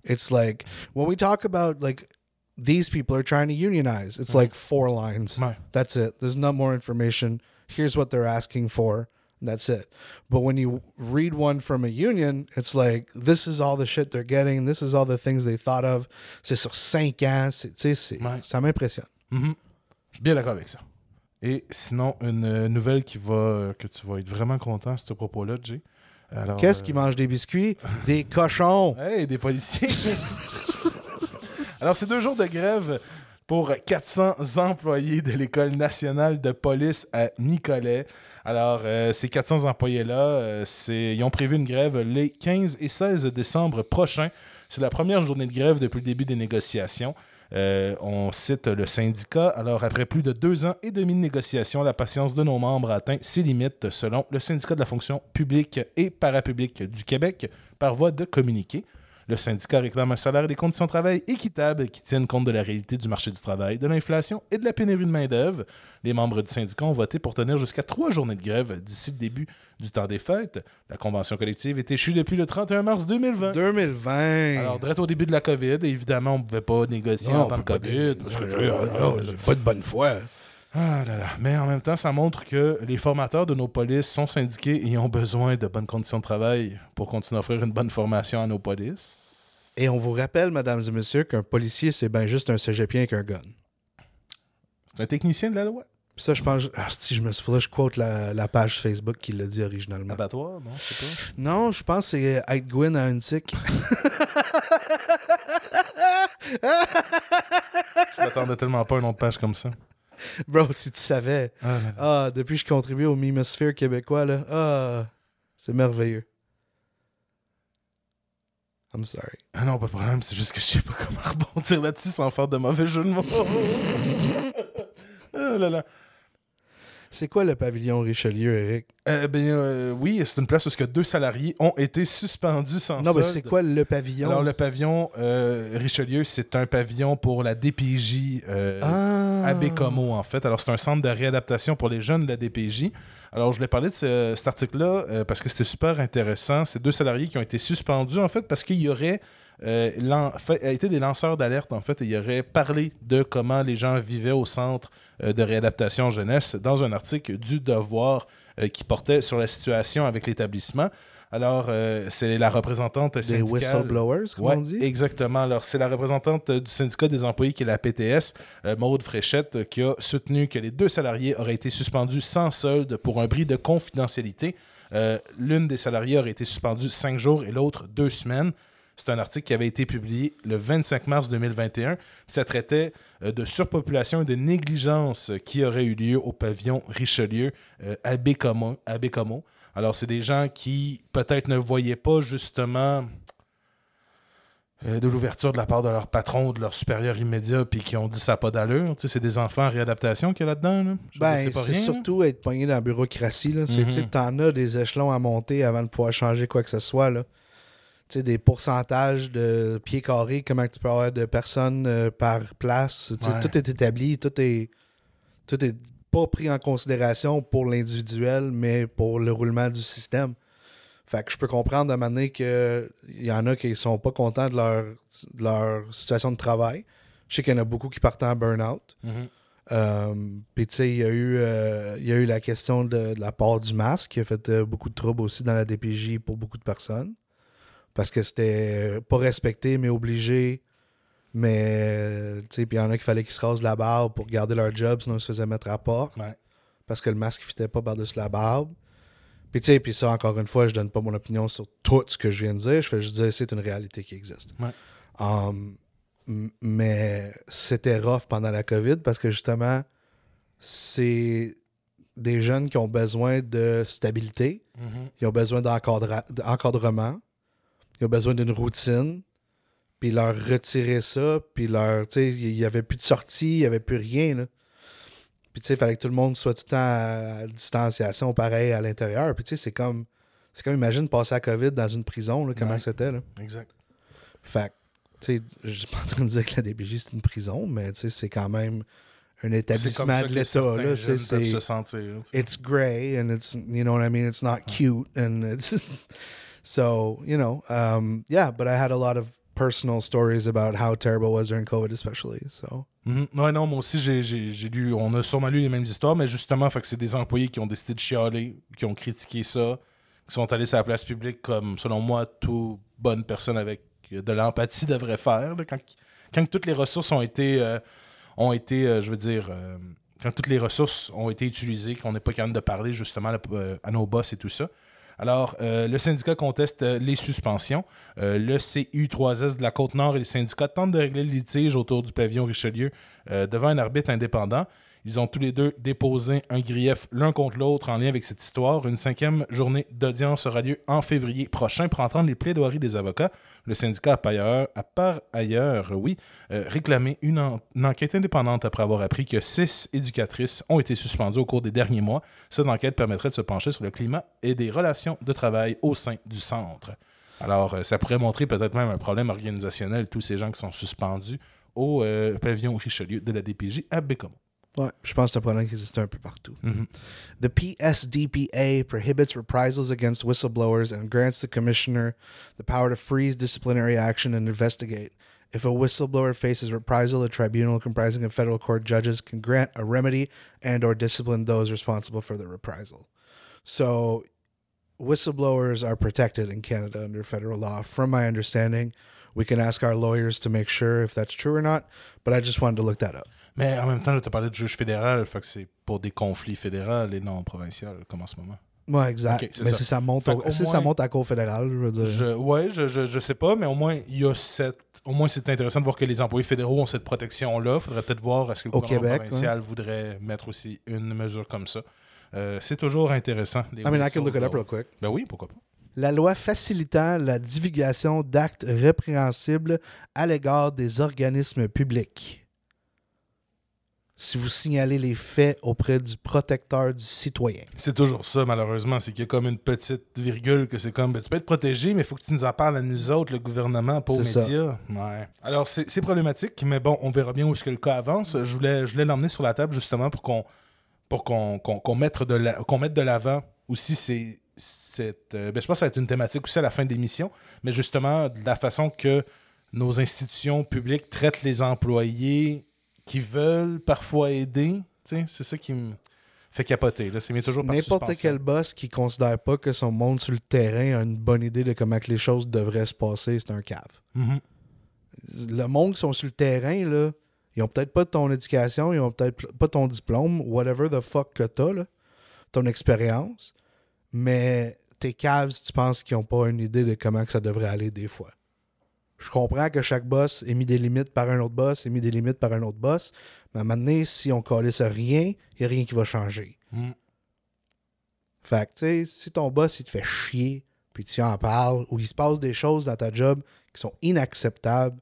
it's like when we talk about like these people are trying to unionize, it's like four lines. That's it. There's no more information. Here's what they're asking for. That's it. But when you read one from a union, it's like this is all the shit they're getting. This is all the things they thought of. C'est sur cinq ans. C'est, tu sais, c'est- Ouais. ça m'impressionne. Mhm. Je suis bien d'accord avec ça. Et sinon, une euh, nouvelle qui va, que tu vas être vraiment content à ce propos-là, Jay. Alors, Qu'est-ce euh, qui mange des biscuits? Des cochons. Hey, des policiers. Alors, c'est deux jours de grève pour 400 employés de l'École nationale de police à Nicolet. Alors, euh, ces 400 employés-là, euh, ils ont prévu une grève les 15 et 16 décembre prochains. C'est la première journée de grève depuis le début des négociations. Euh, on cite le syndicat. Alors, après plus de deux ans et demi de négociations, la patience de nos membres a atteint ses limites, selon le syndicat de la fonction publique et parapublique du Québec, par voie de communiqué. Le syndicat réclame un salaire et des conditions de travail équitables qui tiennent compte de la réalité du marché du travail, de l'inflation et de la pénurie de main-d'œuvre. Les membres du syndicat ont voté pour tenir jusqu'à trois journées de grève d'ici le début du temps des fêtes. La convention collective est échue depuis le 31 mars 2020. 2020. Alors, direct au début de la COVID, évidemment, on ne pouvait pas négocier en temps de COVID. parce que, tu sais, euh, c'est pas de bonne foi. Ah là là. Mais en même temps, ça montre que les formateurs de nos polices sont syndiqués et ont besoin de bonnes conditions de travail pour continuer à offrir une bonne formation à nos polices. Et on vous rappelle, mesdames et messieurs, qu'un policier, c'est bien juste un cégepien avec un gun. C'est un technicien de la loi? Puis ça, je pense. Ah, si je me souviens, je quote la, la page Facebook qui l'a dit originalement. Abattoir, non? Je sais pas. Non, je pense que c'est Aitgwin à Untic. Je m'attendais tellement pas à une autre page comme ça. Bro, si tu savais. Ah. Ah, depuis que je contribue au Mimosphere québécois, là. Ah, c'est merveilleux. I'm sorry. Ah non, pas de problème, c'est juste que je sais pas comment rebondir là-dessus sans faire de mauvais jeu de mots. ah là là. C'est quoi le pavillon Richelieu, Eric? Euh, ben euh, oui, c'est une place où ce que deux salariés ont été suspendus sans Non, mais c'est quoi le pavillon? Alors le pavillon euh, Richelieu, c'est un pavillon pour la DPJ euh, ah. à Bécomo, en fait. Alors, c'est un centre de réadaptation pour les jeunes de la DPJ. Alors, je voulais parler de ce- cet article-là euh, parce que c'était super intéressant. C'est deux salariés qui ont été suspendus, en fait, parce qu'il y aurait euh, fait- a été des lanceurs d'alerte, en fait, et il aurait parlé de comment les gens vivaient au centre euh, de réadaptation jeunesse dans un article du Devoir euh, qui portait sur la situation avec l'établissement. Alors, euh, c'est la représentante Des syndicale... whistleblowers, comme Ouais, on dit? exactement. Alors, c'est la représentante du syndicat des employés qui est la PTS, euh, Maude Fréchette, qui a soutenu que les deux salariés auraient été suspendus sans solde pour un bris de confidentialité. Euh, L'une des salariés aurait été suspendue cinq jours et l'autre deux semaines. C'est un article qui avait été publié le 25 mars 2021. Ça traitait euh, de surpopulation et de négligence qui aurait eu lieu au pavillon Richelieu euh, à Bécomo. à Bécomo. Alors, c'est des gens qui peut-être ne voyaient pas justement euh, de l'ouverture de la part de leur patron, de leur supérieur immédiat, puis qui ont dit ça n'a pas d'allure. Tu sais, c'est des enfants en réadaptation qu'il y a là-dedans. Là. Ben, c'est surtout être pogné dans la bureaucratie. Là. Sais, T'en as des échelons à monter avant de pouvoir changer quoi que ce soit. Là. Sais, des pourcentages de pieds carrés, comment tu peux avoir de personnes euh, par place. Ouais. Tout est établi, tout est, tout est pas pris en considération pour l'individuel, mais pour le roulement du système. Fait que je peux comprendre à un moment donné qu'il y en a qui sont pas contents de leur, de leur situation de travail. Je sais qu'il y en a beaucoup qui partent en burn-out. Mhm. Euh, Puis, tu sais, il y, a eu, euh, il y a eu la question de, de la part du masque qui a fait euh, beaucoup de troubles aussi dans la DPJ pour beaucoup de personnes. Parce que c'était pas respecté, mais obligé. Mais, tu sais, puis il y en a qui fallait qu'ils se rasent la barbe pour garder leur job, sinon ils se faisaient mettre à porte. Ouais. Parce que le masque ne fitait pas par-dessus la barbe. Puis, tu sais, puis ça, encore une fois, je donne pas mon opinion sur tout ce que je viens de dire. Je fais juste dire c'est une réalité qui existe. Ouais. Um, mais c'était rough pendant la COVID parce que justement, c'est des jeunes qui ont besoin de stabilité, Mhm. ils ont besoin d'encadrement, ils ont besoin d'une routine, puis leur retirer ça, puis leur, tu sais, il n'y avait plus de sortie, il n'y avait plus rien, là. Puis tu sais, il fallait que tout le monde soit tout le temps à, à distanciation pareil à l'intérieur. Puis tu sais, c'est comme, c'est comme, imagine passer la COVID dans une prison, là, comment Ouais. c'était, là. Exact. Fait tu sais, je suis pas en train de dire que la DPJ c'est une prison, mais tu sais, c'est quand même un comme établissement ça de l'État. là, c'est- se sentir. tu sais. It's gray and it's, you know what I mean? It's not cute. And it's, so, you know, um, yeah, but I had a lot of personal stories about how terrible it was during COVID, especially. So, Mhm. Non, moi aussi, lu, on a sûrement lu les mêmes histoires, mais justement, c'est des employés qui ont décidé de chialer, qui ont critiqué ça, qui sont allés sur la place publique comme, selon moi, toute bonne personne avec de l'empathie devrait faire. quand, toutes les ressources ont été, euh, ont été euh, je veux dire, euh, quand toutes les ressources ont été utilisées, qu'on n'est pas capable de parler justement euh, à nos boss et tout ça. Alors, euh, le syndicat conteste euh, les suspensions. Euh, le CU3S de la Côte-Nord et les syndicats tentent de régler le litige autour du pavillon Richelieu devant un arbitre indépendant. Ils ont tous les deux déposé un grief l'un contre l'autre en lien avec cette histoire. Une cinquième journée d'audience aura lieu en février prochain pour entendre les plaidoiries des avocats. Le syndicat a par ailleurs, a par ailleurs oui, euh, réclamé une, en- une enquête indépendante après avoir appris que six éducatrices ont été suspendues au cours des derniers mois. Cette enquête permettrait de se pencher sur le climat et des relations de travail au sein du centre. Alors, euh, ça pourrait montrer peut-être même un problème organisationnel, tous ces gens qui sont suspendus au euh, pavillon Richelieu de la DPJ à Bécomo. Ouais, je pense que c'est un problème qui un peu partout. Mhm. The PSDPA prohibits reprisals against whistleblowers and grants the commissioner the power to freeze disciplinary action and investigate. If a whistleblower faces reprisal, a tribunal comprising of federal court judges can grant a remedy and or discipline those responsible for the reprisal. So whistleblowers are protected in Canada under federal law. From my understanding, we can ask our lawyers to make sure if that's true or not, but I just wanted to look that up. Mais en même temps, tu as parlé de juge fédéral, fait que c'est pour des conflits fédéraux et non provinciaux, comme en ce moment. Ouais, exact. Mais ça. si ça monte, au- si ça monte à la Cour fédérale, je veux dire. Je, ouais, je, je, je sais pas, mais au moins, il y a cette. Au moins, c'est intéressant de voir que les employés fédéraux ont cette protection-là. faudrait peut-être voir est-ce que le Au gouvernement Québec, provincial voudrait mettre aussi une mesure comme ça. Euh, c'est toujours intéressant. les I mean, I can look it up whistleblowers. real quick. Ben oui, pourquoi pas. La loi facilitant la divulgation d'actes répréhensibles à l'égard des organismes publics. Si vous signalez les faits auprès du protecteur du citoyen. C'est toujours ça, malheureusement. C'est qu'il y a comme une petite virgule que c'est comme ben, tu peux être protégé, mais il faut que tu nous en parles à nous autres, le gouvernement, pas aux médias. Ouais. Alors, c'est problématique, mais bon, on verra bien où est-ce que le cas avance. Je voulais, je voulais l'emmener sur la table justement pour qu'on pour qu'on qu'on- qu'on mette de la- qu'on mette de l'avant aussi c'est cette euh, ben, je pense que ça va être une thématique aussi à la fin de l'émission mais justement de la façon que nos institutions publiques traitent les employés qui veulent parfois aider c'est ça qui me fait capoter là c'est toujours par N'importe quel boss qui considère pas que son monde sur le terrain a une bonne idée de comment que les choses devraient se passer, c'est un cave. Mhm. Le monde qui sont sur le terrain, là, ils ont peut-être pas ton éducation, ils ont peut-être pas ton diplôme, whatever the fuck que t'as, là, ton expérience, mais tes caves, tu penses qu'ils ont pas une idée de comment que ça devrait aller des fois. Je comprends que chaque boss ait mis des limites par un autre boss, ait mis des limites par un autre boss. Mais à un moment donné, si on calisse rien, il n'y a rien qui va changer. Mm. Fait que, tu sais, si ton boss, il te fait chier, puis tu en parles, ou il se passe des choses dans ta job qui sont inacceptables,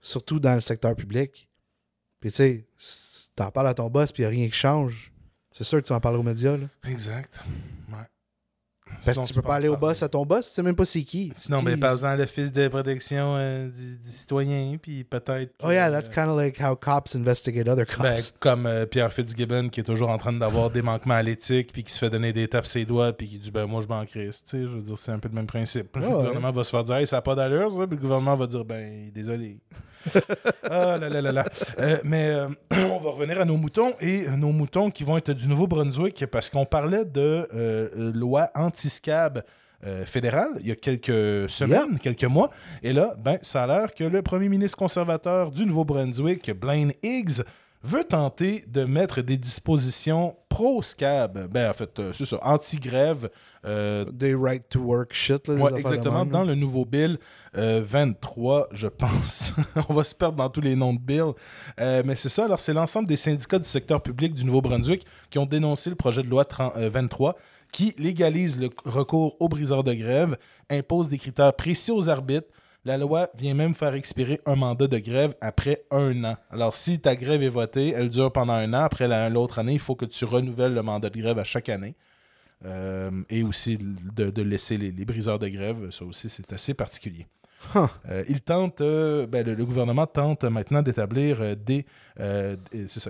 surtout dans le secteur public, puis tu sais, si t'en parles à ton boss, puis il n'y a rien qui change, c'est sûr que tu en parles aux médias, là. Exact. Parce Sinon, que tu peux peux pas aller au parler. boss à ton boss, tu sais même pas c'est qui. Sinon, Tu ben, par exemple, l'Office de protection euh, du, du citoyen, puis peut-être. Oh yeah, that's euh, kind of like how cops investigate other cops. ben, comme euh, Pierre Fitzgibbon qui est toujours en train d'avoir des manquements à l'éthique, puis qui se fait donner des tapes ses doigts, puis qui dit Ben, moi, je m'en crisse. Tu sais, je veux dire, c'est un peu le même principe. le ouais. gouvernement va se faire dire Hey, ça n'a pas d'allure, ça, puis le gouvernement va dire Ben, désolé. Ah là là là là. Euh, mais euh, on va revenir à nos moutons et euh, nos moutons qui vont être du Nouveau-Brunswick parce qu'on parlait de euh, loi anti-scab fédérale il y a quelques semaines, quelques mois. Et là, ben, ça a l'air que le premier ministre conservateur du Nouveau-Brunswick, Blaine Higgs, veut tenter de mettre des dispositions pro-scab. Ben, en fait, euh, c'est ça, anti-grève. euh, Des right to work shit, là. Ouais, exactement. Dans le nouveau bill euh, 23, je pense. On va se perdre dans tous les noms de bill. Euh, mais c'est ça. Alors, c'est l'ensemble des syndicats du secteur public du Nouveau-Brunswick qui ont dénoncé le projet de loi 30 euh, 23 qui légalise le recours aux briseurs de grève, impose des critères précis aux arbitres. La loi vient même faire expirer un mandat de grève après un an. Alors, si ta grève est votée, elle dure pendant un an. Après la- l'autre année, il faut que tu renouvelles le mandat de grève à chaque année. Euh, et aussi de, laisser les briseurs de grève. Ça aussi, c'est assez particulier. Euh, il tente, euh, ben, le, gouvernement tente maintenant d'établir euh, des,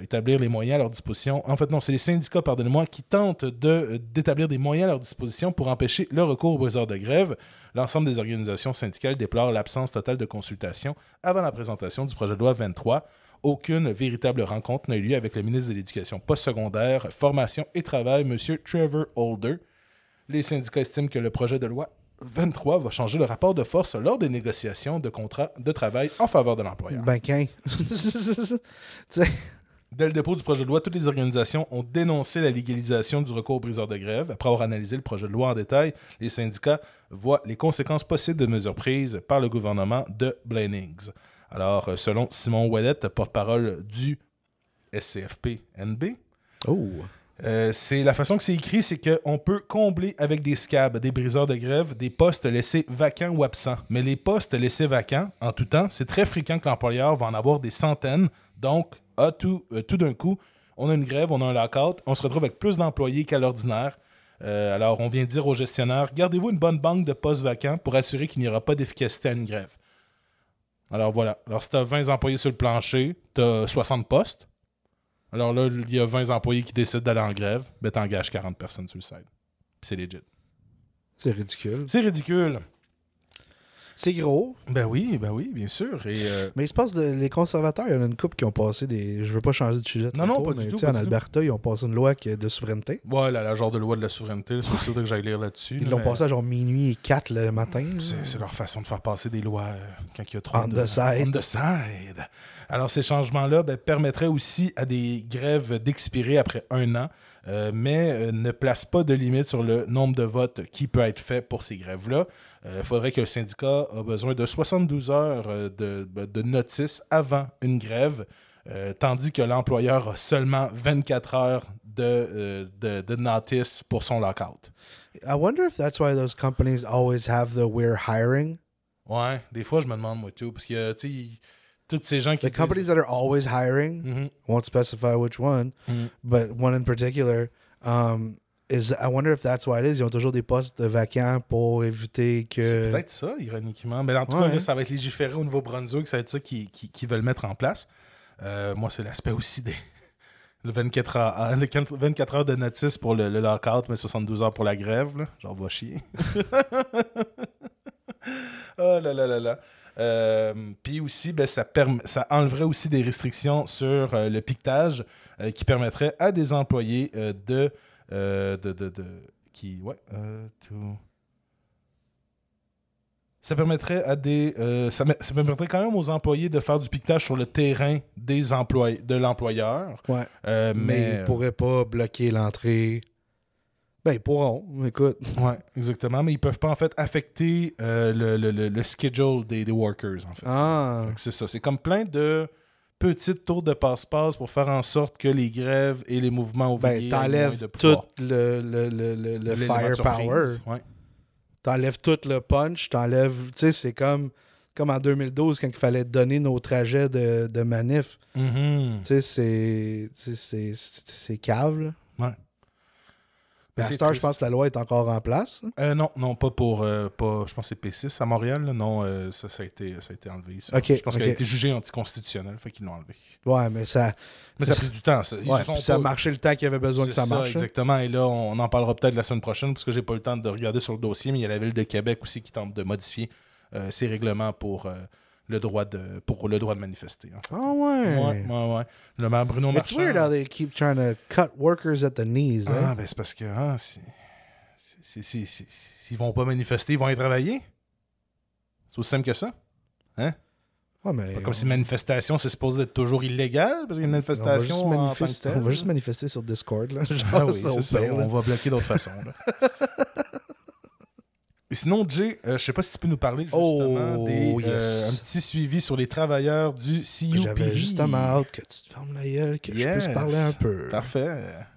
établir les moyens à leur disposition. En fait, non, c'est les syndicats, pardonnez-moi, qui tentent de, d'établir des moyens à leur disposition pour empêcher le recours aux briseurs de grève. L'ensemble des organisations syndicales déplorent l'absence totale de consultation avant la présentation du projet de loi 23. Aucune véritable rencontre n'a eu lieu avec le ministre de l'Éducation postsecondaire, Formation et Travail, M. Trevor Holder. Les syndicats estiment que le projet de loi 23 va changer le rapport de force lors des négociations de contrats de travail en faveur de l'employeur. Ben, sais, Dès le dépôt du projet de loi, toutes les organisations ont dénoncé la légalisation du recours aux briseurs de grève. Après avoir analysé le projet de loi en détail, les syndicats voient les conséquences possibles de mesures prises par le gouvernement de Blaine Higgs. Alors, selon Simon Ouellette, porte-parole du SCFP-NB, Oh. Euh, c'est la façon que c'est écrit, c'est qu'on peut combler avec des scabs, des briseurs de grève, des postes laissés vacants ou absents. Mais les postes laissés vacants, en tout temps, c'est très fréquent que l'employeur va en avoir des centaines. Donc, tout, euh, tout d'un coup, on a une grève, on a un lockout, on se retrouve avec plus d'employés qu'à l'ordinaire. Euh, alors, on vient dire aux gestionnaires, gardez-vous une bonne banque de postes vacants pour assurer qu'il n'y aura pas d'efficacité à une grève. Alors voilà. Alors, si tu as 20 employés sur le plancher, tu as 60 postes. Alors là, il y a 20 employés qui décident d'aller en grève, ben t'engages 40 personnes sur le site. C'est legit. C'est ridicule. C'est ridicule. C'est gros. Ben oui, ben oui, bien sûr. Et euh, Mais il se passe de, les conservateurs, il y en a une couple qui ont passé des. Je veux pas changer de sujet. Non, non, pas du tout, pas En du tout. Alberta, ils ont passé une loi qui est de souveraineté. voilà, la genre de loi de la souveraineté, c'est sûr que j'aille lire là-dessus. Ils l'ont mais passé à genre minuit et 4 le matin. c'est leur façon de faire passer des lois euh, quand il y a trop On de... the side. On the side. Alors, ces changements-là ben, permettraient aussi à des grèves d'expirer après un an, euh, mais euh, ne placent pas de limite sur le nombre de votes qui peut être fait pour ces grèves-là. Il faudrait que le syndicat a besoin de 72 heures euh, de, de notice avant une grève, euh, tandis que l'employeur a seulement 24 heures de, euh, de, de notice pour son lockout. I wonder if that's why those companies always have the we're hiring. Ouais, des fois, je me demande, moi, tout, parce que, tu sais, tous ces gens qui. The companies that are always hiring, Mhm. won't specify which one, Mhm. but one in particular, um, is I wonder if that's why it is. Ils ont toujours des postes vacants pour éviter C'est que. peut-être ça, ironiquement. Mais en tout Ouais. cas, là, ça va être légiféré au Nouveau-Brunswick. Ça va être ça qu'ils qui, qui veulent mettre en place. Euh, moi, c'est l'aspect aussi des. Le 24 heures, ah, le 4 24 heures de notice pour le, le lockout, mais 72 heures pour la grève. Là. Genre, va chier. oh là là là là. Euh, Puis aussi, ben, ça, ça enleverait aussi des restrictions sur euh, le piquetage euh, qui permettrait à des employés de, de, de, de- qui ouais euh, to- ça permettrait à des ça, ça permettrait quand même aux employés de faire du piquetage sur le terrain des employés de l'employeur Ouais. Mais mais ils pourraient pas bloquer l'entrée Ben, ils pourront. Écoute. Ouais, exactement. Mais ils peuvent pas, en fait, affecter euh, le, le, le, le schedule des, des workers, en fait. Ah. Fait C'est ça. C'est comme plein de petites tours de passe-passe pour faire en sorte que les grèves et les mouvements Ben, ouvriers moins t'enlèves tout pouvoir. le, le, le, le, le L'élément de firepower. Ouais. T'enlèves tout le punch. T'enlèves. Tu sais, c'est comme, comme en 2012 quand il fallait donner nos trajets de, de manif. Mhm. Tu sais, c'est. tu sais, c'est- c'est c'est cave, là. Ouais. Heure, je pense que la loi est encore en place. hein? Euh, non, non, pas pour. euh, pas, je pense que c'est P6 à Montréal. là. Non, euh, ça, ça, a été, ça a été enlevé. ça. Je pense qu'elle a été jugée anticonstitutionnelle, fait qu'ils l'ont enlevé. Ouais, mais ça, Mais ça a pris du temps, ça. Ils ouais, se sont puis ça a marché le temps qu'il y avait besoin que ça marche. hein? Exactement. Et là, on en parlera peut-être la semaine prochaine parce que j'ai pas eu le temps de regarder sur le dossier, mais il y a la ville de Québec aussi qui tente de modifier ses règlements pour, le droit de, pour le droit de manifester. en fait. Ah ouais. Ouais, ouais, ouais. Le maire Bruno It's Marchand. weird how they keep trying to cut workers at the knees. Ah, hein? ben c'est parce que ah, s'ils vont pas manifester, ils vont aller travailler? C'est aussi simple que ça. Hein? Ouais, mais Pas comme si une manifestation, c'est supposé être toujours illégal, parce qu'il y a une on va, juste manifestation. manifester, on va juste manifester sur Discord. Là. Genre, Ah oui, ça. On va bloquer d'autres façons. là. Et sinon, Jay, euh, je sais pas si tu peux nous parler justement Oh, des, euh, un petit suivi sur les travailleurs du CUP. J'avais justement hâte que tu te fermes la gueule, que je Yes. puisse parler un peu. Parfait.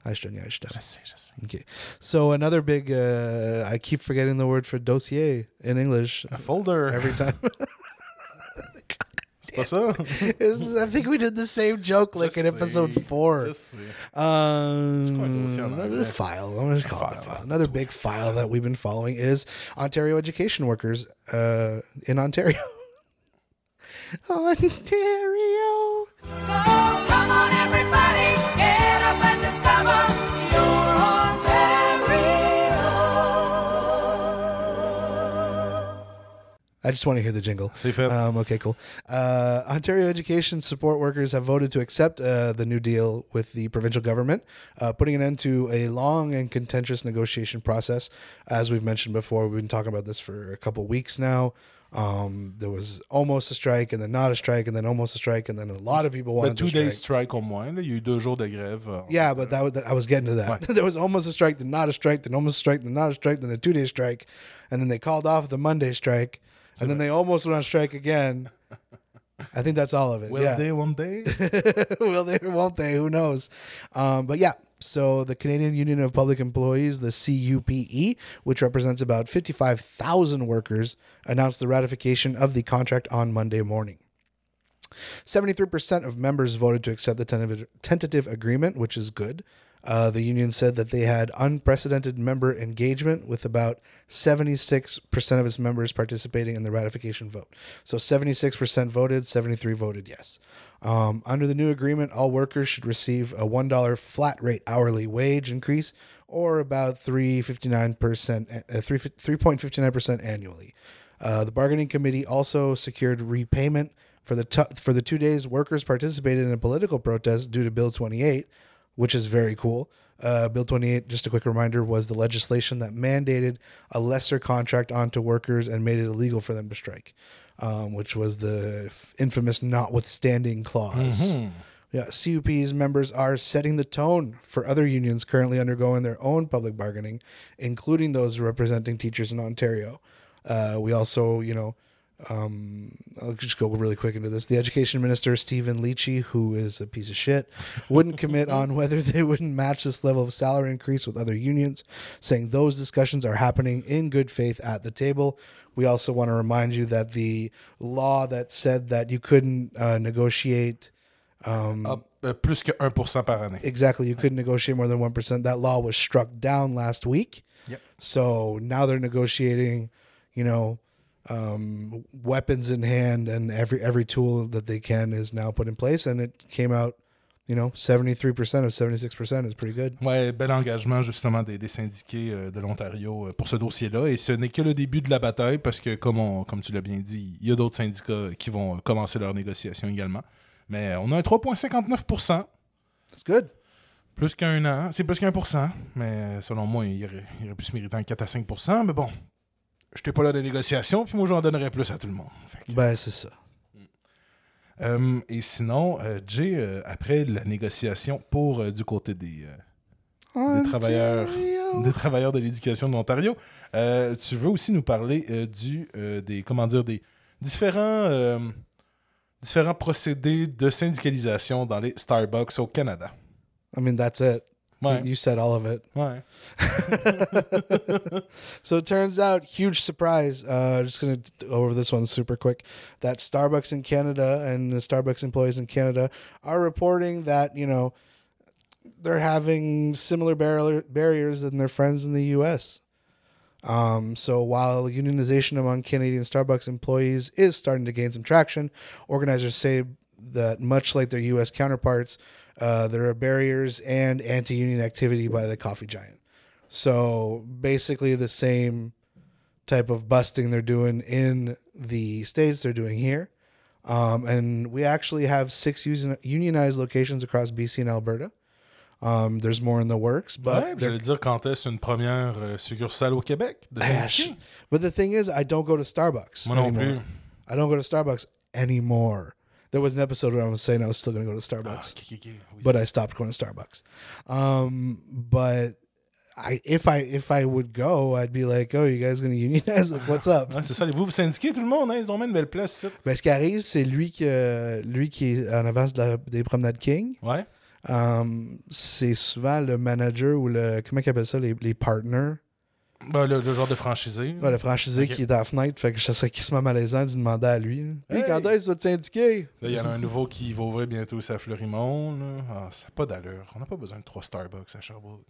Ah, je te je te Je sais, je sais. Okay. So another big, uh, I keep forgetting the word for dossier in English Un folder. every time. C'est pas ça? I think we did the same joke like in episode sais, four. Um, quoi un dossier en another file. I'm gonna call it a file, file. Another big file that we've been following is Ontario education workers uh, in Ontario. Ontario. So come on, everybody, I just want to hear the jingle. Um, okay, cool. Uh, Ontario education support workers have voted to accept uh, the new deal with the provincial government, uh, putting an end to a long and contentious negotiation process. As we've mentioned before, we've been talking about this for a couple weeks now. Um, there was almost a strike, and then not a strike, and then almost a strike, and then a lot of people Le wanted two to day strike. au moins. là. Il y a eu deux jours de grève. euh, Yeah, but that was, I was getting to that. there was almost a strike, then not a strike, then almost a strike, then not a strike, then a two day strike, and then they called off the Monday strike, and then they almost went on strike again. I think that's all of it. Will yeah. they one day? Will they or won't they? Who knows? Um, but yeah, so the Canadian Union of Public Employees, the CUPE, which represents about 55,000 workers, announced the ratification of the contract on Monday morning. 73% of members voted to accept the tentative agreement, which is good. Uh, the union said that they had unprecedented member engagement with about 76% of its members participating in the ratification vote. So 76% voted, 73 voted yes. Um, under the new agreement, all workers should receive a $1 flat rate hourly wage increase or about 3.59% uh, 3, 3.59% annually. Uh, the bargaining committee also secured repayment for the t- for the two days workers participated in a political protest due to Bill 28, which is very cool. Uh, Bill 28, just a quick reminder, was the legislation that mandated a lesser contract onto workers and made it illegal for them to strike, um, which was the infamous notwithstanding clause. Yeah, CUP's members are setting the tone for other unions currently undergoing their own public bargaining, including those representing teachers in Ontario. Uh, we also, you know, um, I'll just go really quick into this. The education minister, Stephen Leachy, who is a piece of shit, wouldn't commit on whether they wouldn't match this level of salary increase with other unions, saying those discussions are happening in good faith at the table. We also want to remind you that the law that said that you couldn't uh, negotiate Ah, euh, plus que 1% par année. exactly you couldn't negotiate more than 1% that law was struck down last week Yep. so now they're negotiating you know um, weapons in hand and every every tool that they can is now put in place and it came out you know 73% of 76% is pretty good Ouais, bel engagement justement des, des syndiqués euh, de l'Ontario euh, pour ce dossier-là. Et ce n'est que le début de la bataille parce que, comme, on- comme tu l'as bien dit, il y a d'autres syndicats qui vont euh, commencer leurs négociations également. Mais on a un 3,59 it's good plus qu'un an. C'est plus qu'un pour cent. Mais selon moi, il aurait, il aurait pu se mériter un 4 à 5 Mais bon, je n'étais pas là de négociation, puis moi, j'en donnerais plus à tout le monde. Fait que- ben c'est ça Euh, et sinon, euh, Jay, euh, après la négociation pour euh, du côté des, euh, des travailleurs, Ontario. des travailleurs de l'éducation de l'Ontario. Euh, tu veux aussi nous parler euh, du, euh, des, comment dire, des différents, euh, différents procédés de syndicalisation dans les Starbucks au Canada? I mean, that's it. You said all of it. So it turns out, huge surprise. Uh, just going to go over this one super quick. That Starbucks in Canada and the Starbucks employees in Canada are reporting that you know they're having similar barrier, barriers than their friends in the U.S. Um, so while unionization among Canadian Starbucks employees is starting to gain some traction, organizers say that much like their U.S. counterparts, uh, there are barriers and anti-union activity by the coffee giant. So basically, the same type of busting they're doing in the states, they're doing here. Um, and we actually have six unionized locations across BC and Alberta. Um, there's more in the works, but Ouais, J'allais dire quand est-ce une première euh, succursale au Québec de syndiqués. But the thing is, I don't go to Starbucks. Moi non anymore. plus. I don't go to Starbucks anymore. There was an episode where I was saying I was still going to go to Ah, Starbucks, ok, ok, ok. Oui, but I stopped going to Starbucks. Um, but I, if I, if I would go, I'd be like, oh, you guys going to unionize? Like, what's up? Ouais, c'est ça, vous vous syndiquez tout le monde, hein? Ils ont même une belle place, ici. Ben, ce qui arrive, c'est lui qui, euh, lui qui est en avance de la- des promenades King. Ouais. Um, c'est souvent le manager ou le, comment ils appellent ça, les, les partners. Ben, le, le genre de franchisé. Ouais, le franchisé qui est à la fenêtre, fait que ça serait quasiment malaisant d'y demander à lui. là. Hey, Hey! quand est-ce que tu vas te syndiquer? Là, il y en a un nouveau qui va ouvrir bientôt aussi à Fleurimont. Ah, ça n'a pas d'allure. On n'a pas besoin de trois Starbucks à Sherbrooke.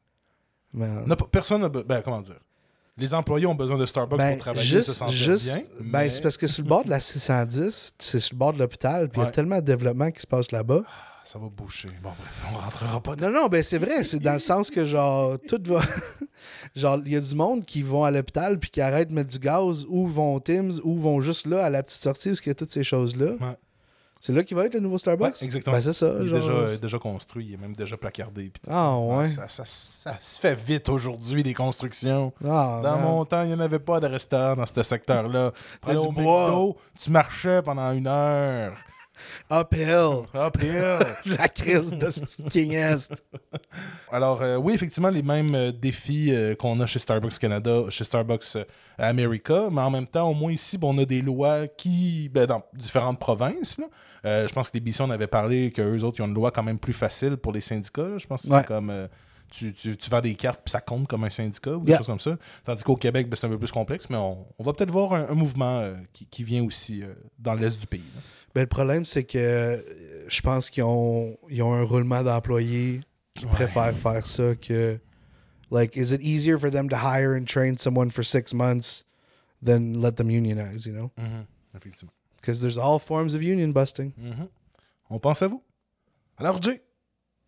Ben, pas- personne n'a... be- Ben, comment dire? Les employés ont besoin de Starbucks ben, pour travailler, juste, se sentir juste, bien. ben, mais- c'est parce que sur le bord de la 610, c'est sur le bord de l'hôpital, puis il y a tellement de développement qui se passe là-bas. Ça va boucher. Bon, bref, on rentrera pas Non, non, ben c'est vrai, c'est dans le sens que genre, tout va. genre, il y a du monde qui vont à l'hôpital puis qui arrêtent de mettre du gaz ou vont au Tim's ou vont juste là à la petite sortie parce qu'il y a toutes ces choses-là. Ouais. C'est là qu'il va être le nouveau Starbucks? Ouais, exactement. Ben c'est ça. Il est genre. déjà, euh, déjà construit, il est même déjà placardé. Ah ouais. ça, ça- ça se fait vite aujourd'hui, des constructions. Ah, Dans man. mon temps, il n'y en avait pas de restaurant dans ce secteur-là. Du au bois. McDo, tu marchais pendant une heure. Uphill. Uphill. la crise de King Est. Alors, euh, oui, effectivement, les mêmes euh, défis euh, qu'on a chez Starbucks Canada, chez Starbucks America, mais en même temps, au moins ici, ben, on a des lois qui, ben, dans différentes provinces, là. Euh, je pense que les BC, on avait parlé qu'eux autres, ils ont une loi quand même plus facile pour les syndicats. là. Je pense que Ouais. c'est comme. tu, tu, tu vends des cartes puis ça compte comme un syndicat ou des Yeah. choses comme ça. Tandis qu'au Québec, ben, c'est un peu plus complexe, mais on, on va peut-être voir un, un mouvement euh, qui, qui vient aussi euh, dans l'est du pays. là. Ben, le problème, c'est que euh, je pense qu'ils ont, ils ont un roulement d'employés qui Ouais. préfèrent faire ça que. Like, is it easier for them to hire and train someone for six months than let them unionize, you know? Effectivement. Because there's all forms of union busting. Mhm. On pense à vous. Alors, Jay,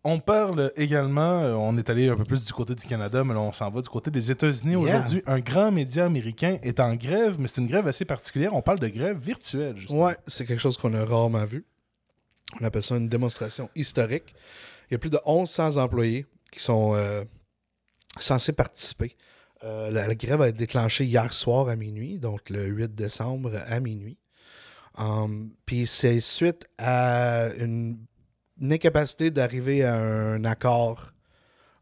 on parle également, euh, on est allé un peu plus du côté du Canada, mais là, on s'en va du côté des États-Unis Yeah. aujourd'hui. Un grand média américain est en grève, mais c'est une grève assez particulière. On parle de grève virtuelle, justement. Ouais, c'est quelque chose qu'on a rarement vu. On appelle ça une démonstration historique. Il y a plus de 1100 employés qui sont euh, censés participer. Euh, la, la grève a été déclenchée hier soir à minuit, donc le 8 décembre à minuit. Um, Puis c'est suite à une incapacité d'arriver à un accord.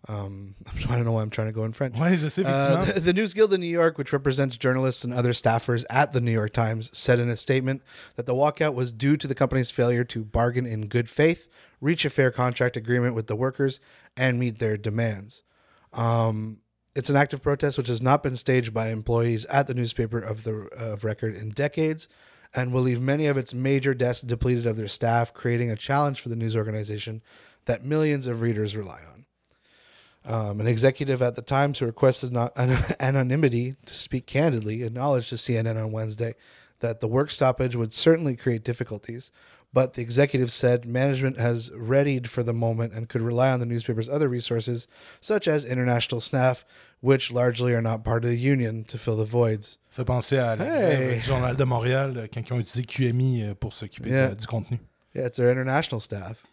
Um, I don't know why I'm trying to go in French. Ouais, je sais, Uh, the, the News Guild in New York, which represents journalists and other staffers at the New York Times, said in a statement that the walkout was due to the company's failure to bargain in good faith, reach a fair contract agreement with the workers, and meet their demands. Um, it's an active protest which has not been staged by employees at the newspaper of the of record in decades, and will leave many of its major desks depleted of their staff, creating a challenge for the news organization that millions of readers rely on. Um, an executive at the Times who requested not, an- anonymity to speak candidly acknowledged to CNN on Wednesday that the work stoppage would certainly create difficulties, but the executive said management has readied for the moment and could rely on the newspaper's other resources, such as international staff, which largely are not part of the union, to fill the voids. Fait penser à Hey. du Journal de Montréal, euh, quand ils ont utilisé QMI euh, pour s'occuper Yeah. du contenu. Yeah, it's their international staff.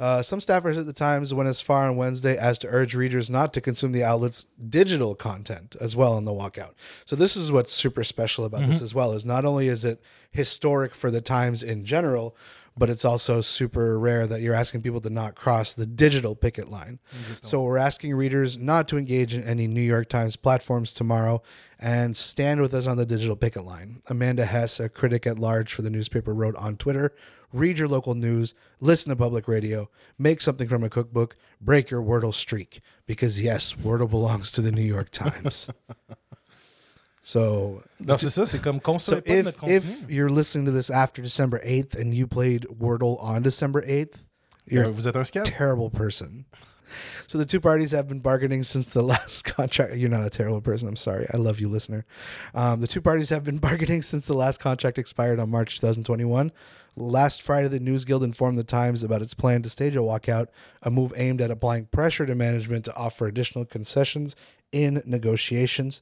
Uh, some staffers at the Times went as far on Wednesday as to urge readers not to consume the outlet's digital content as well in the walkout. So this is what's super special about this as well is not only is it historic for the Times in general, but it's also super rare that you're asking people to not cross the digital picket line. So we're asking readers not to engage in any New York Times platforms tomorrow and stand with us on the digital picket line. Amanda Hess, a critic at large for the newspaper, wrote on Twitter read your local news, listen to public radio, make something from a cookbook, break your Wordle streak. Because, yes, Wordle belongs to the New York Times. so, Non, c'est ça, c'est comme so consoler pas de if, if you're listening to this after December 8th and you played Wordle on December 8th, you're Euh, vous êtes un scam? terrible person. So the two parties have been bargaining since the last contract. You're not a terrible person. I'm sorry. I love you, listener. Um, the two parties have been bargaining since the last contract expired on March 2021. Last Friday, the News Guild informed the Times about its plan to stage a walkout, a move aimed at applying pressure to management to offer additional concessions in negotiations.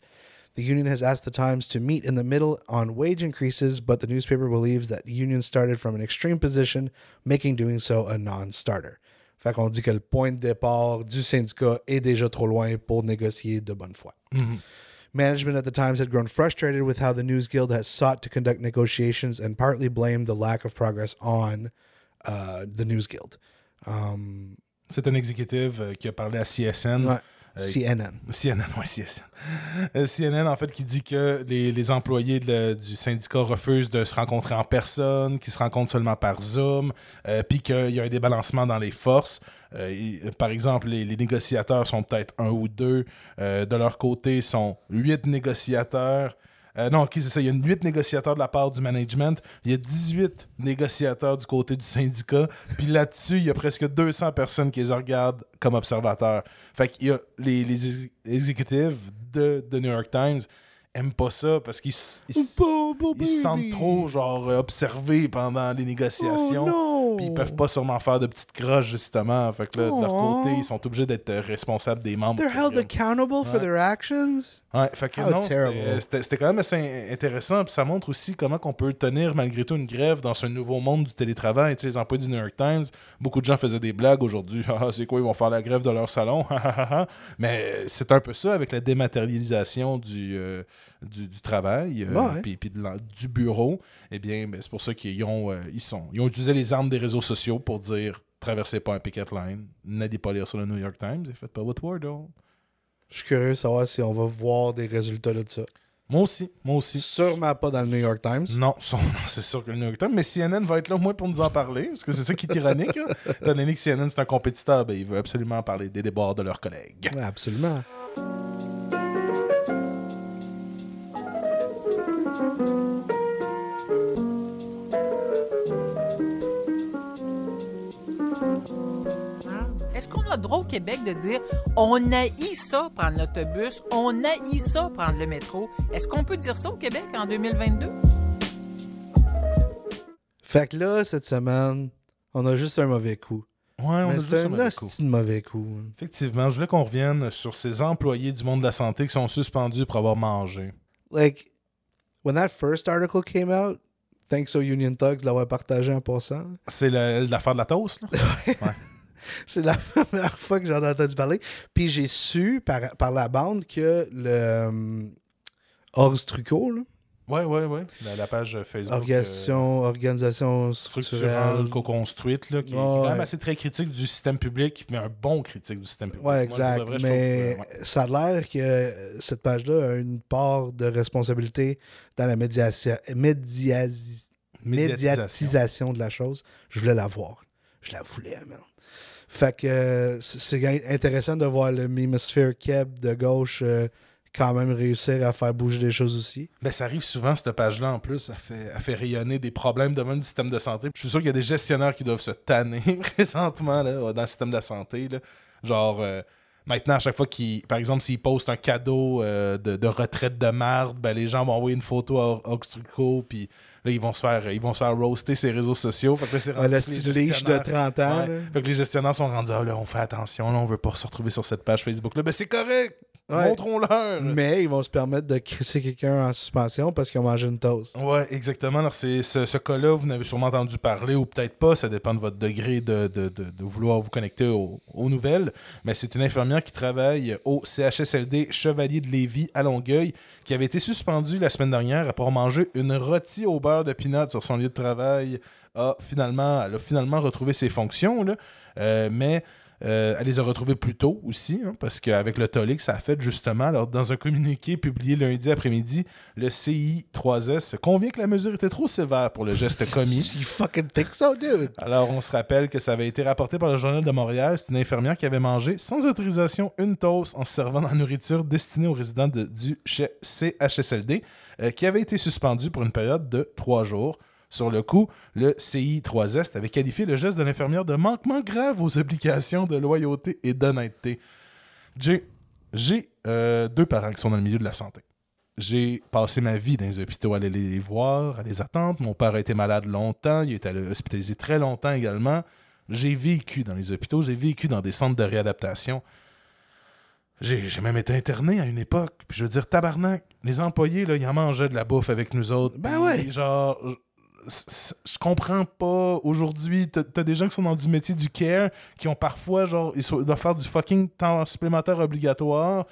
The union has asked the Times to meet in the middle on wage increases, but the newspaper believes that the union started from an extreme position, making doing so a non-starter. Fait qu'on dit que le point de départ du syndicat est déjà trop loin pour négocier de bonne foi. Management at the Times had grown frustrated with how the News Guild has sought to conduct negotiations and partly blamed the lack of progress on uh, the News Guild. Um, C'est un exécutif euh, qui a parlé à CSN. ouais, CNN. CNN, oui, CSN. Euh, CNN, en fait, qui dit que les, les employés de du syndicat refusent de se rencontrer en personne, qu'ils se rencontrent seulement par Zoom, euh, puis qu'il y a un débalancement dans les forces. Euh, et, par exemple, les, les négociateurs sont peut-être un ou deux. Euh, de leur côté, sont huit négociateurs. Euh, non, ok, c'est ça. Il y a 8 négociateurs de la part du management. Il y a 18 négociateurs du côté du syndicat. Puis là-dessus, il y a presque 200 personnes qui les regardent comme observateurs. Fait qu'il y a les, les ex- exécutifs de, de New York Times aiment pas ça parce qu'ils ils s- ils se sentent trop genre observés pendant les négociations. Oh non! Puis ils peuvent pas sûrement faire de petites croches, justement. Fait que là, de leur côté, ils sont obligés d'être euh, responsables des membres. They're held accountable for their actions? Ouais, fait que non, c'était- terrible. c'était quand même assez intéressant. Puis ça montre aussi comment qu'on peut tenir malgré tout une grève dans ce nouveau monde du télétravail. Tu sais, les employés du New York Times, beaucoup de gens faisaient des blagues aujourd'hui. Ah, c'est quoi, ils vont faire la grève de leur salon? Mais c'est un peu ça avec la dématérialisation du, euh, du, du travail, euh, puis, du bureau. Eh bien, ben, c'est pour ça qu'ils ont, euh, ils sont, ils ont utilisé les armes des réseaux sociaux pour dire traversez pas un picket line, n'allez pas lire sur le New York Times et faites pas votre Wordle. Je suis curieux de savoir si on va voir des résultats de ça. Moi aussi, moi aussi. Sûrement pas dans le New York Times. Non, c'est sûr que le New York Times, mais CNN va être là au moins pour nous en parler, parce que c'est ça qui est ironique. Étant donné que CNN c'est un compétiteur, ben, il veut absolument parler des débords de leurs collègues. Ouais, absolument. A le droit au Québec de dire on haït ça prendre l'autobus, on haït ça prendre le métro? Est-ce qu'on peut dire ça au Québec en 2022? Fait que là, cette semaine, on a juste un mauvais coup. Ouais, on Mais a c'est juste un mauvais coup. mauvais coup. Effectivement, je voulais qu'on revienne sur ces employés du monde de la santé qui sont suspendus pour avoir mangé. Like, when that first article came out, thanks aux Union Thugs de l'avoir partagé en passant, C'est la- l'affaire de la toast, là? c'est la première fois que j'en ai entendu parler. Puis j'ai su par, par la bande que le euh, Ors Trucot, là, Ouais, ouais, ouais. La, la page Facebook. euh, organisation, organisation structurelle, co-construite, là, qui, qui est quand même assez très critique du système public, mais un bon critique du système public. Ouais, Moi, exact. vrai, trouve mais ouais. ça a l'air que euh, cette page-là a une part de responsabilité dans la médiation, Médiatisation. médiatisation de la chose. Je voulais la voir. Je la voulais, man. Fait que euh, c'est intéressant de voir le Mimosphere Keb de gauche euh, quand même réussir à faire bouger des choses aussi. Ben, ça arrive souvent, cette page-là, en plus. Ça fait, fait rayonner des problèmes de même du système de santé. Je suis sûr qu'il y a des gestionnaires qui doivent se tanner présentement là, dans le système de la santé. là. Genre, euh, maintenant, à chaque fois qu'ils, par exemple, s'ils postent un cadeau de, retraite de marde, ben, les gens vont envoyer une photo à Oxtruco, puis là, ils vont se faire, ils vont se faire roaster ses réseaux sociaux. Fait que là, c'est Ah, rendu les de gestionnaires- 30 ans. Ouais. là. Fait que les gestionnaires sont rendus, ah, là, on fait attention, là, on veut pas se retrouver sur cette page Facebook-là. Ben, c'est correct! Ouais. Montrons-leur. Mais ils vont se permettre de crisser quelqu'un en suspension parce qu'ils ont mangé une toast. Ouais, exactement. Alors, c'est ce, ce cas-là, vous en avez sûrement entendu parler ou peut-être pas. Ça dépend de votre degré de, de- de- de vouloir vous connecter aux, aux nouvelles. Mais c'est une infirmière qui travaille au CHSLD Chevalier de Lévis à Longueuil qui avait été suspendue la semaine dernière après avoir mangé une rôtie au beurre de pinot sur son lieu de travail. A finalement, elle a finalement retrouvé ses fonctions, là. Euh, mais euh, elle les a retrouvées plus tôt aussi, hein, parce qu'avec le tollé que ça a fait, justement, alors, dans un communiqué publié lundi après-midi, le CI3S convient que la mesure était trop sévère pour le geste commis. You fucking think so, dude? Alors, on se rappelle que ça avait été rapporté par le Journal de Montréal. C'est une infirmière qui avait mangé sans autorisation une toast en se servant de la nourriture destinée aux résidents de- du CHSLD, euh, qui avait été suspendue pour une période de trois jours. Sur le coup, le CI3S avait qualifié le geste de l'infirmière de manquement grave aux obligations de loyauté et d'honnêteté. J'ai j'ai, euh, deux parents qui sont dans le milieu de la santé. J'ai passé ma vie dans les hôpitaux à aller les voir, à les attendre. Mon père a été malade longtemps, il a été hospitalisé très longtemps également. J'ai vécu dans les hôpitaux, j'ai vécu dans des centres de réadaptation. J'ai j'ai même été interné à une époque. Puis je veux dire, tabarnak, les employés, là, ils en mangeaient de la bouffe avec nous autres. Ben ouais. Genre, je comprends pas. Aujourd'hui, t'as t'as des gens qui sont dans du métier du care, qui ont parfois, genre, ils sont- doivent faire du fucking temps supplémentaire obligatoire.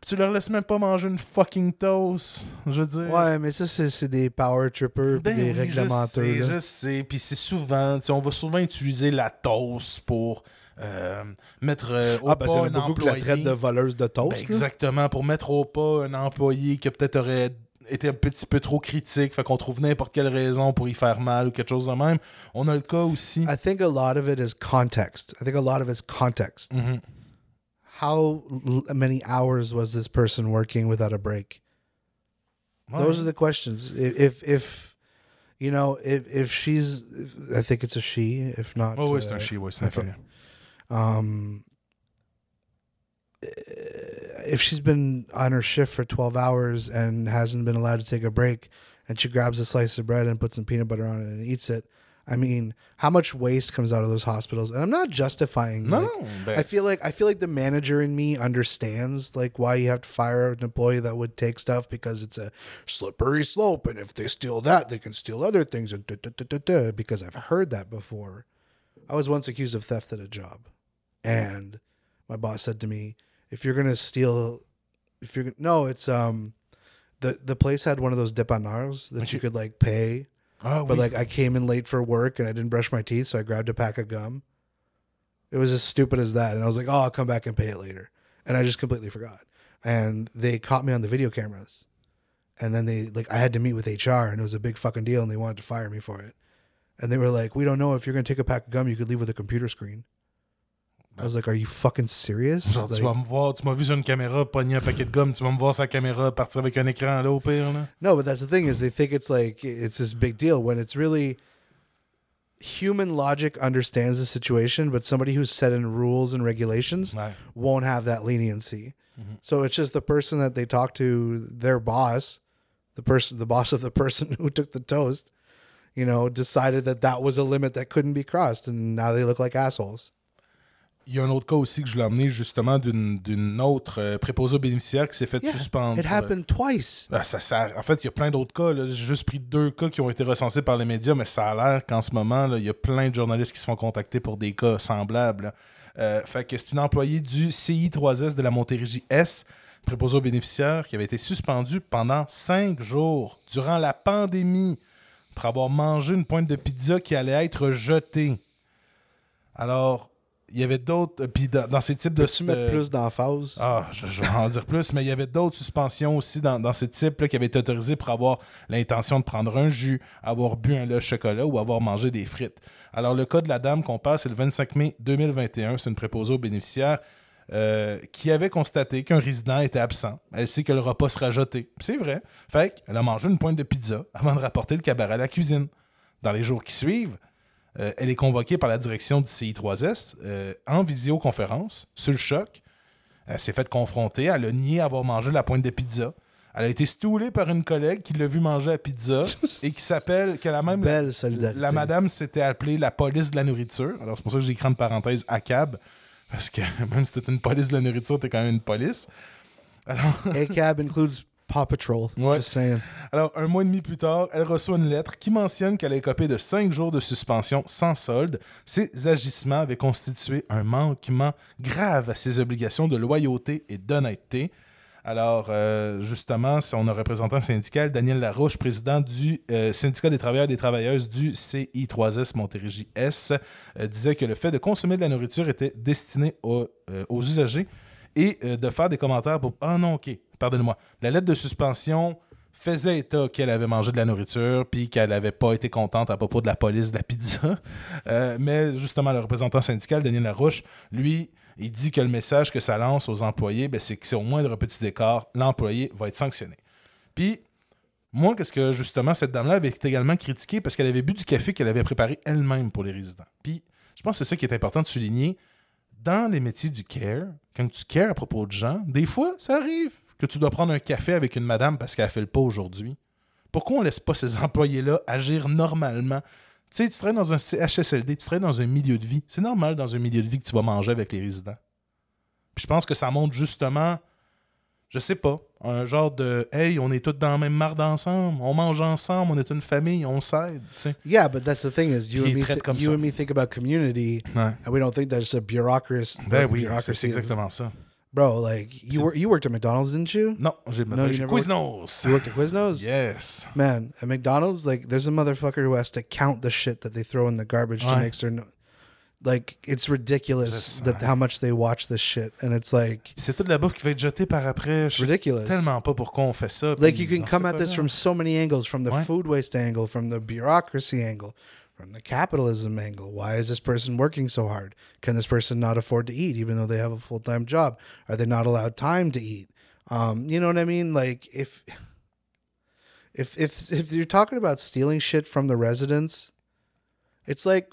Puis tu leur laisses même pas manger une fucking toast. Je veux dire. Ouais, mais ça, c'est des power trippers Ben des oui, réglementeurs. Je sais, là. je sais. Puis c'est souvent, tu sais, on va souvent utiliser la toast pour euh, mettre euh, au Ah, ben, pas un beaucoup qui la employé. traitent de voleuse de Ben, toast. exactement, pour mettre au pas un employé qui peut-être aurait été un petit peu trop critique, fait qu'on trouve n'importe quelle raison pour y faire mal ou quelque chose de même. On a le cas aussi. I think a lot of it is context. I think a lot of it's context. Mhm. How many hours was this person working without a break? Ouais. Those are the questions. I- If if you know if if she's, if- I think it's a she. If not, Oh, oui, uh, un chi, oui, c'est okay. um, if she's been on her shift for 12 hours and hasn't been allowed to take a break and she grabs a slice of bread and puts some peanut butter on it and eats it i mean how much waste comes out of those hospitals? And i'm not justifying Non, like, i feel like i feel like the manager in me understands like why you have to fire an employee that would take stuff because it's a slippery slope and if they steal that they can steal other things and da, da, da, because i've heard that before. I was once accused of theft at a job and my boss said to me if you're gonna steal if you're gonna no it's um the the place had one of those depanars that you could like pay. Ah, but oui. like i came in late for work and i didn't brush my teeth so i grabbed a pack of gum. It was as stupid as that and i was like oh i'll come back and pay it later. And i just completely forgot. And they caught me on the video cameras. And then they like i had to meet with hr and it was a big fucking deal and they wanted to fire me for it. And they were like we don't know if you're going to take a pack of gum you could leave with a computer screen i was like are you fucking serious Genre, tu Like- vas me voir, tu m'as vu sur une caméra pogner un paquet de gomme, tu vas me voir la caméra partir avec un écran là au pire. Là. No, but that's the thing is they think it's like it's this big deal when it's really human logic understands the situation, but somebody who's set in rules and regulations Ouais. won't have that leniency. Mm-hmm. So it's just the person that they talk to, their boss, the person, the boss of the person who took the toast, you know, decided that that was a limit that couldn't be crossed, and now they look like assholes. Il y a un autre cas aussi que je l'ai amené justement d'une autre euh, préposée aux bénéficiaires qui s'est fait Yeah, suspendre. it happened twice. Ah, ça sert. En fait, il y a plein d'autres cas. J'ai juste pris deux cas qui ont été recensés par les médias, mais ça a l'air qu'en ce moment, là, il y a plein de journalistes qui se font contacter pour des cas semblables. là. Euh, fait que c'est une employée du CI3S de la Montérégie S, préposée aux bénéficiaires, qui avait été suspendue pendant cinq jours durant la pandémie pour avoir mangé une pointe de pizza qui allait être jetée. Alors, il y avait d'autres. Puis dans, dans ces types de. Peux-tu mettre euh, plus d'emphase? ah, je, je vais en dire plus, mais il y avait d'autres suspensions aussi dans, dans ces types qui avaient été autorisés pour avoir l'intention de prendre un jus, avoir bu un lait au chocolat ou avoir mangé des frites. Alors, le cas de la dame qu'on passe, c'est le 25 mai 2021. C'est une préposée aux bénéficiaires euh, qui avait constaté qu'un résident était absent. Elle sait que le repas sera jeté. C'est vrai. Fait qu'elle a mangé une pointe de pizza avant de rapporter le cabaret à la cuisine. Dans les jours qui suivent, euh, elle est convoquée par la direction du CI3S euh, en visioconférence, sur le choc. Elle s'est faite confronter. Elle a nié avoir mangé la pointe de pizza. Elle a été stoulée par une collègue qui l'a vu manger la pizza et qui s'appelle, que la même. Belle. La madame s'était appelée la police de la nourriture. Alors, c'est pour ça que j'ai écrit en parenthèse ACAB. Parce que même si t'es une police de la nourriture, t'es quand même une police. Alors, ACAB includes Paw Patrol. Ouais. Just saying. Alors, un mois et demi plus tard, elle reçoit une lettre qui mentionne qu'elle a écopé de cinq jours de suspension sans solde. Ces agissements avaient constitué un manquement grave à ses obligations de loyauté et d'honnêteté. Alors, euh, justement, son représentant syndical, Daniel Larouche, président du euh, syndicat des travailleurs et des travailleuses du CI3S Montérégie-S, euh, disait que le fait de consommer de la nourriture était destiné aux, euh, aux usagers et euh, de faire des commentaires pour Ah non, ok, pardonnez-moi. La lettre de suspension faisait état qu'elle avait mangé de la nourriture puis qu'elle n'avait pas été contente à propos de la police de la pizza. Euh, mais justement, le représentant syndical, Daniel Larouche, lui, il dit que le message que ça lance aux employés, ben, c'est que c'est au moindre petit écart, l'employé va être sanctionné. Puis, moi, qu'est-ce que justement, cette dame-là avait été également critiquée parce qu'elle avait bu du café qu'elle avait préparé elle-même pour les résidents. Puis, je pense que c'est ça qui est important de souligner. Dans les métiers du care, quand tu cares à propos de gens, des fois, ça arrive que tu dois prendre un café avec une madame parce qu'elle fait le pas aujourd'hui. Pourquoi on laisse pas ces employés-là agir normalement? Tu sais, tu travailles dans un CHSLD, tu travailles dans un milieu de vie. C'est normal dans un milieu de vie que tu vas manger avec les résidents. Puis je pense que ça montre justement, je sais pas, un genre de Hey, on est tous dans la même marde ensemble, on mange ensemble, on est une famille, on s'aide. tu sais. Yeah, but that's the thing is you and me comme you and me think about community, Ouais. and we don't think there's a bureaucracy. Ben oui, c'est exactement ça. Bro, like you were you worked at McDonald's, didn't you? Non, j'ai No, no, you never worked- Quiznos. You worked at Quiznos? Yes. Man, at McDonald's, like there's a motherfucker who has to count the shit that they throw in the garbage to make certain. Like it's ridiculous that how much they watch this shit, and it's like c'est toute la bouffe qui va être jetée par après. Sais ridiculous. tellement pas pourquoi on fait ça. Like you can come at this from so many angles, from the Ouais. food waste angle, from the bureaucracy angle, from the capitalism angle. Why is this person working so hard? Can this person not afford to eat even though they have a full time job? Are they not allowed time to eat? Um, you know what I mean? Like if if if if you're talking about stealing shit from the residents, it's like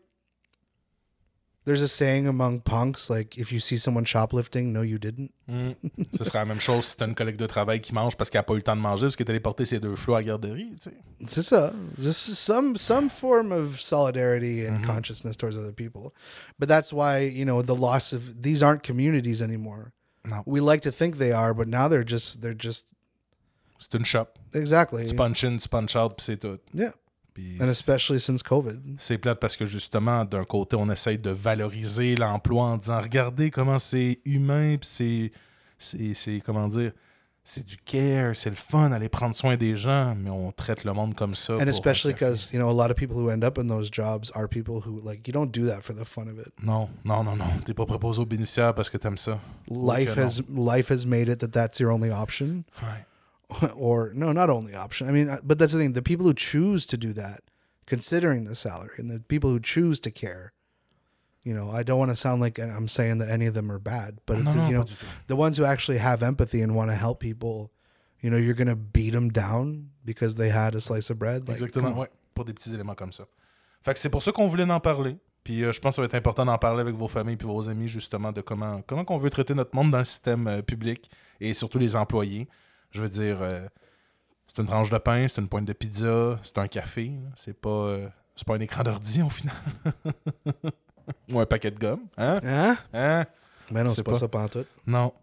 there's a saying among punks like if you see someone shoplifting, no you didn't. Mm. Ce serait la même chose si t'as une collègue de travail qui mange parce qu'elle pas eu le temps de manger parce qu'elle est allée porter ses deux flots à la garderie. Tu sais. C'est ça. This is some some form of solidarity and consciousness towards other people. But that's why, you know, the loss of these aren't communities anymore. No. We like to think they are, but now they're just they're just C'est une shop. exactly. In, out, c'est tout. Yeah. Puis And especially since COVID. c'est plate parce que justement, d'un côté, on essaye de valoriser l'emploi en disant regardez comment c'est humain, puis c'est, comment dire, c'est du care, c'est le fun, aller prendre soin des gens, mais on traite le monde comme ça. And especially because, you know, a lot of people who end up in those jobs are people who like you don't do that for the fun of it. Non, non, non, non. T'es pas proposé aux bénéficiaires parce que t'aimes ça. Life has life has made it that that's your only option. Ouais. or no, not only option. I mean, uh, but that's the thing. The people who choose to do that, considering the salary, and the people who choose to care, you know, I don't want to sound like I'm saying that any of them are bad, but Non, the, non, you know, tout. the ones who actually have empathy and want to help people, you know, you're gonna beat them down because they had a slice of bread. Like, Exactement, ouais. Pour des petits éléments comme ça. Fait que c'est pour ça qu'on voulait en parler. Puis euh, je pense que ça va être important d'en parler avec vos familles puis vos amis, justement, de comment, comment on veut traiter notre monde dans le système euh, public et surtout les employés. Je veux dire, euh, c'est une tranche de pain, c'est une pointe de pizza, c'est un café. C'est pas, euh, c'est pas un écran d'ordi, au final. Ou un paquet de gomme. Hein? Hein? Hein? Ben non, C'est pas pas. ça pantoute. Non.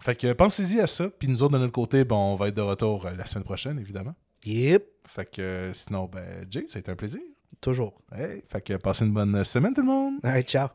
Fait que pensez-y à ça. Puis nous autres, de notre côté, bon, on va être de retour euh, la semaine prochaine, évidemment. Yep, Fait que sinon, ben, Jay, ça a été un plaisir. toujours. Hey, fait que passez une bonne semaine tout le monde. Right, ciao.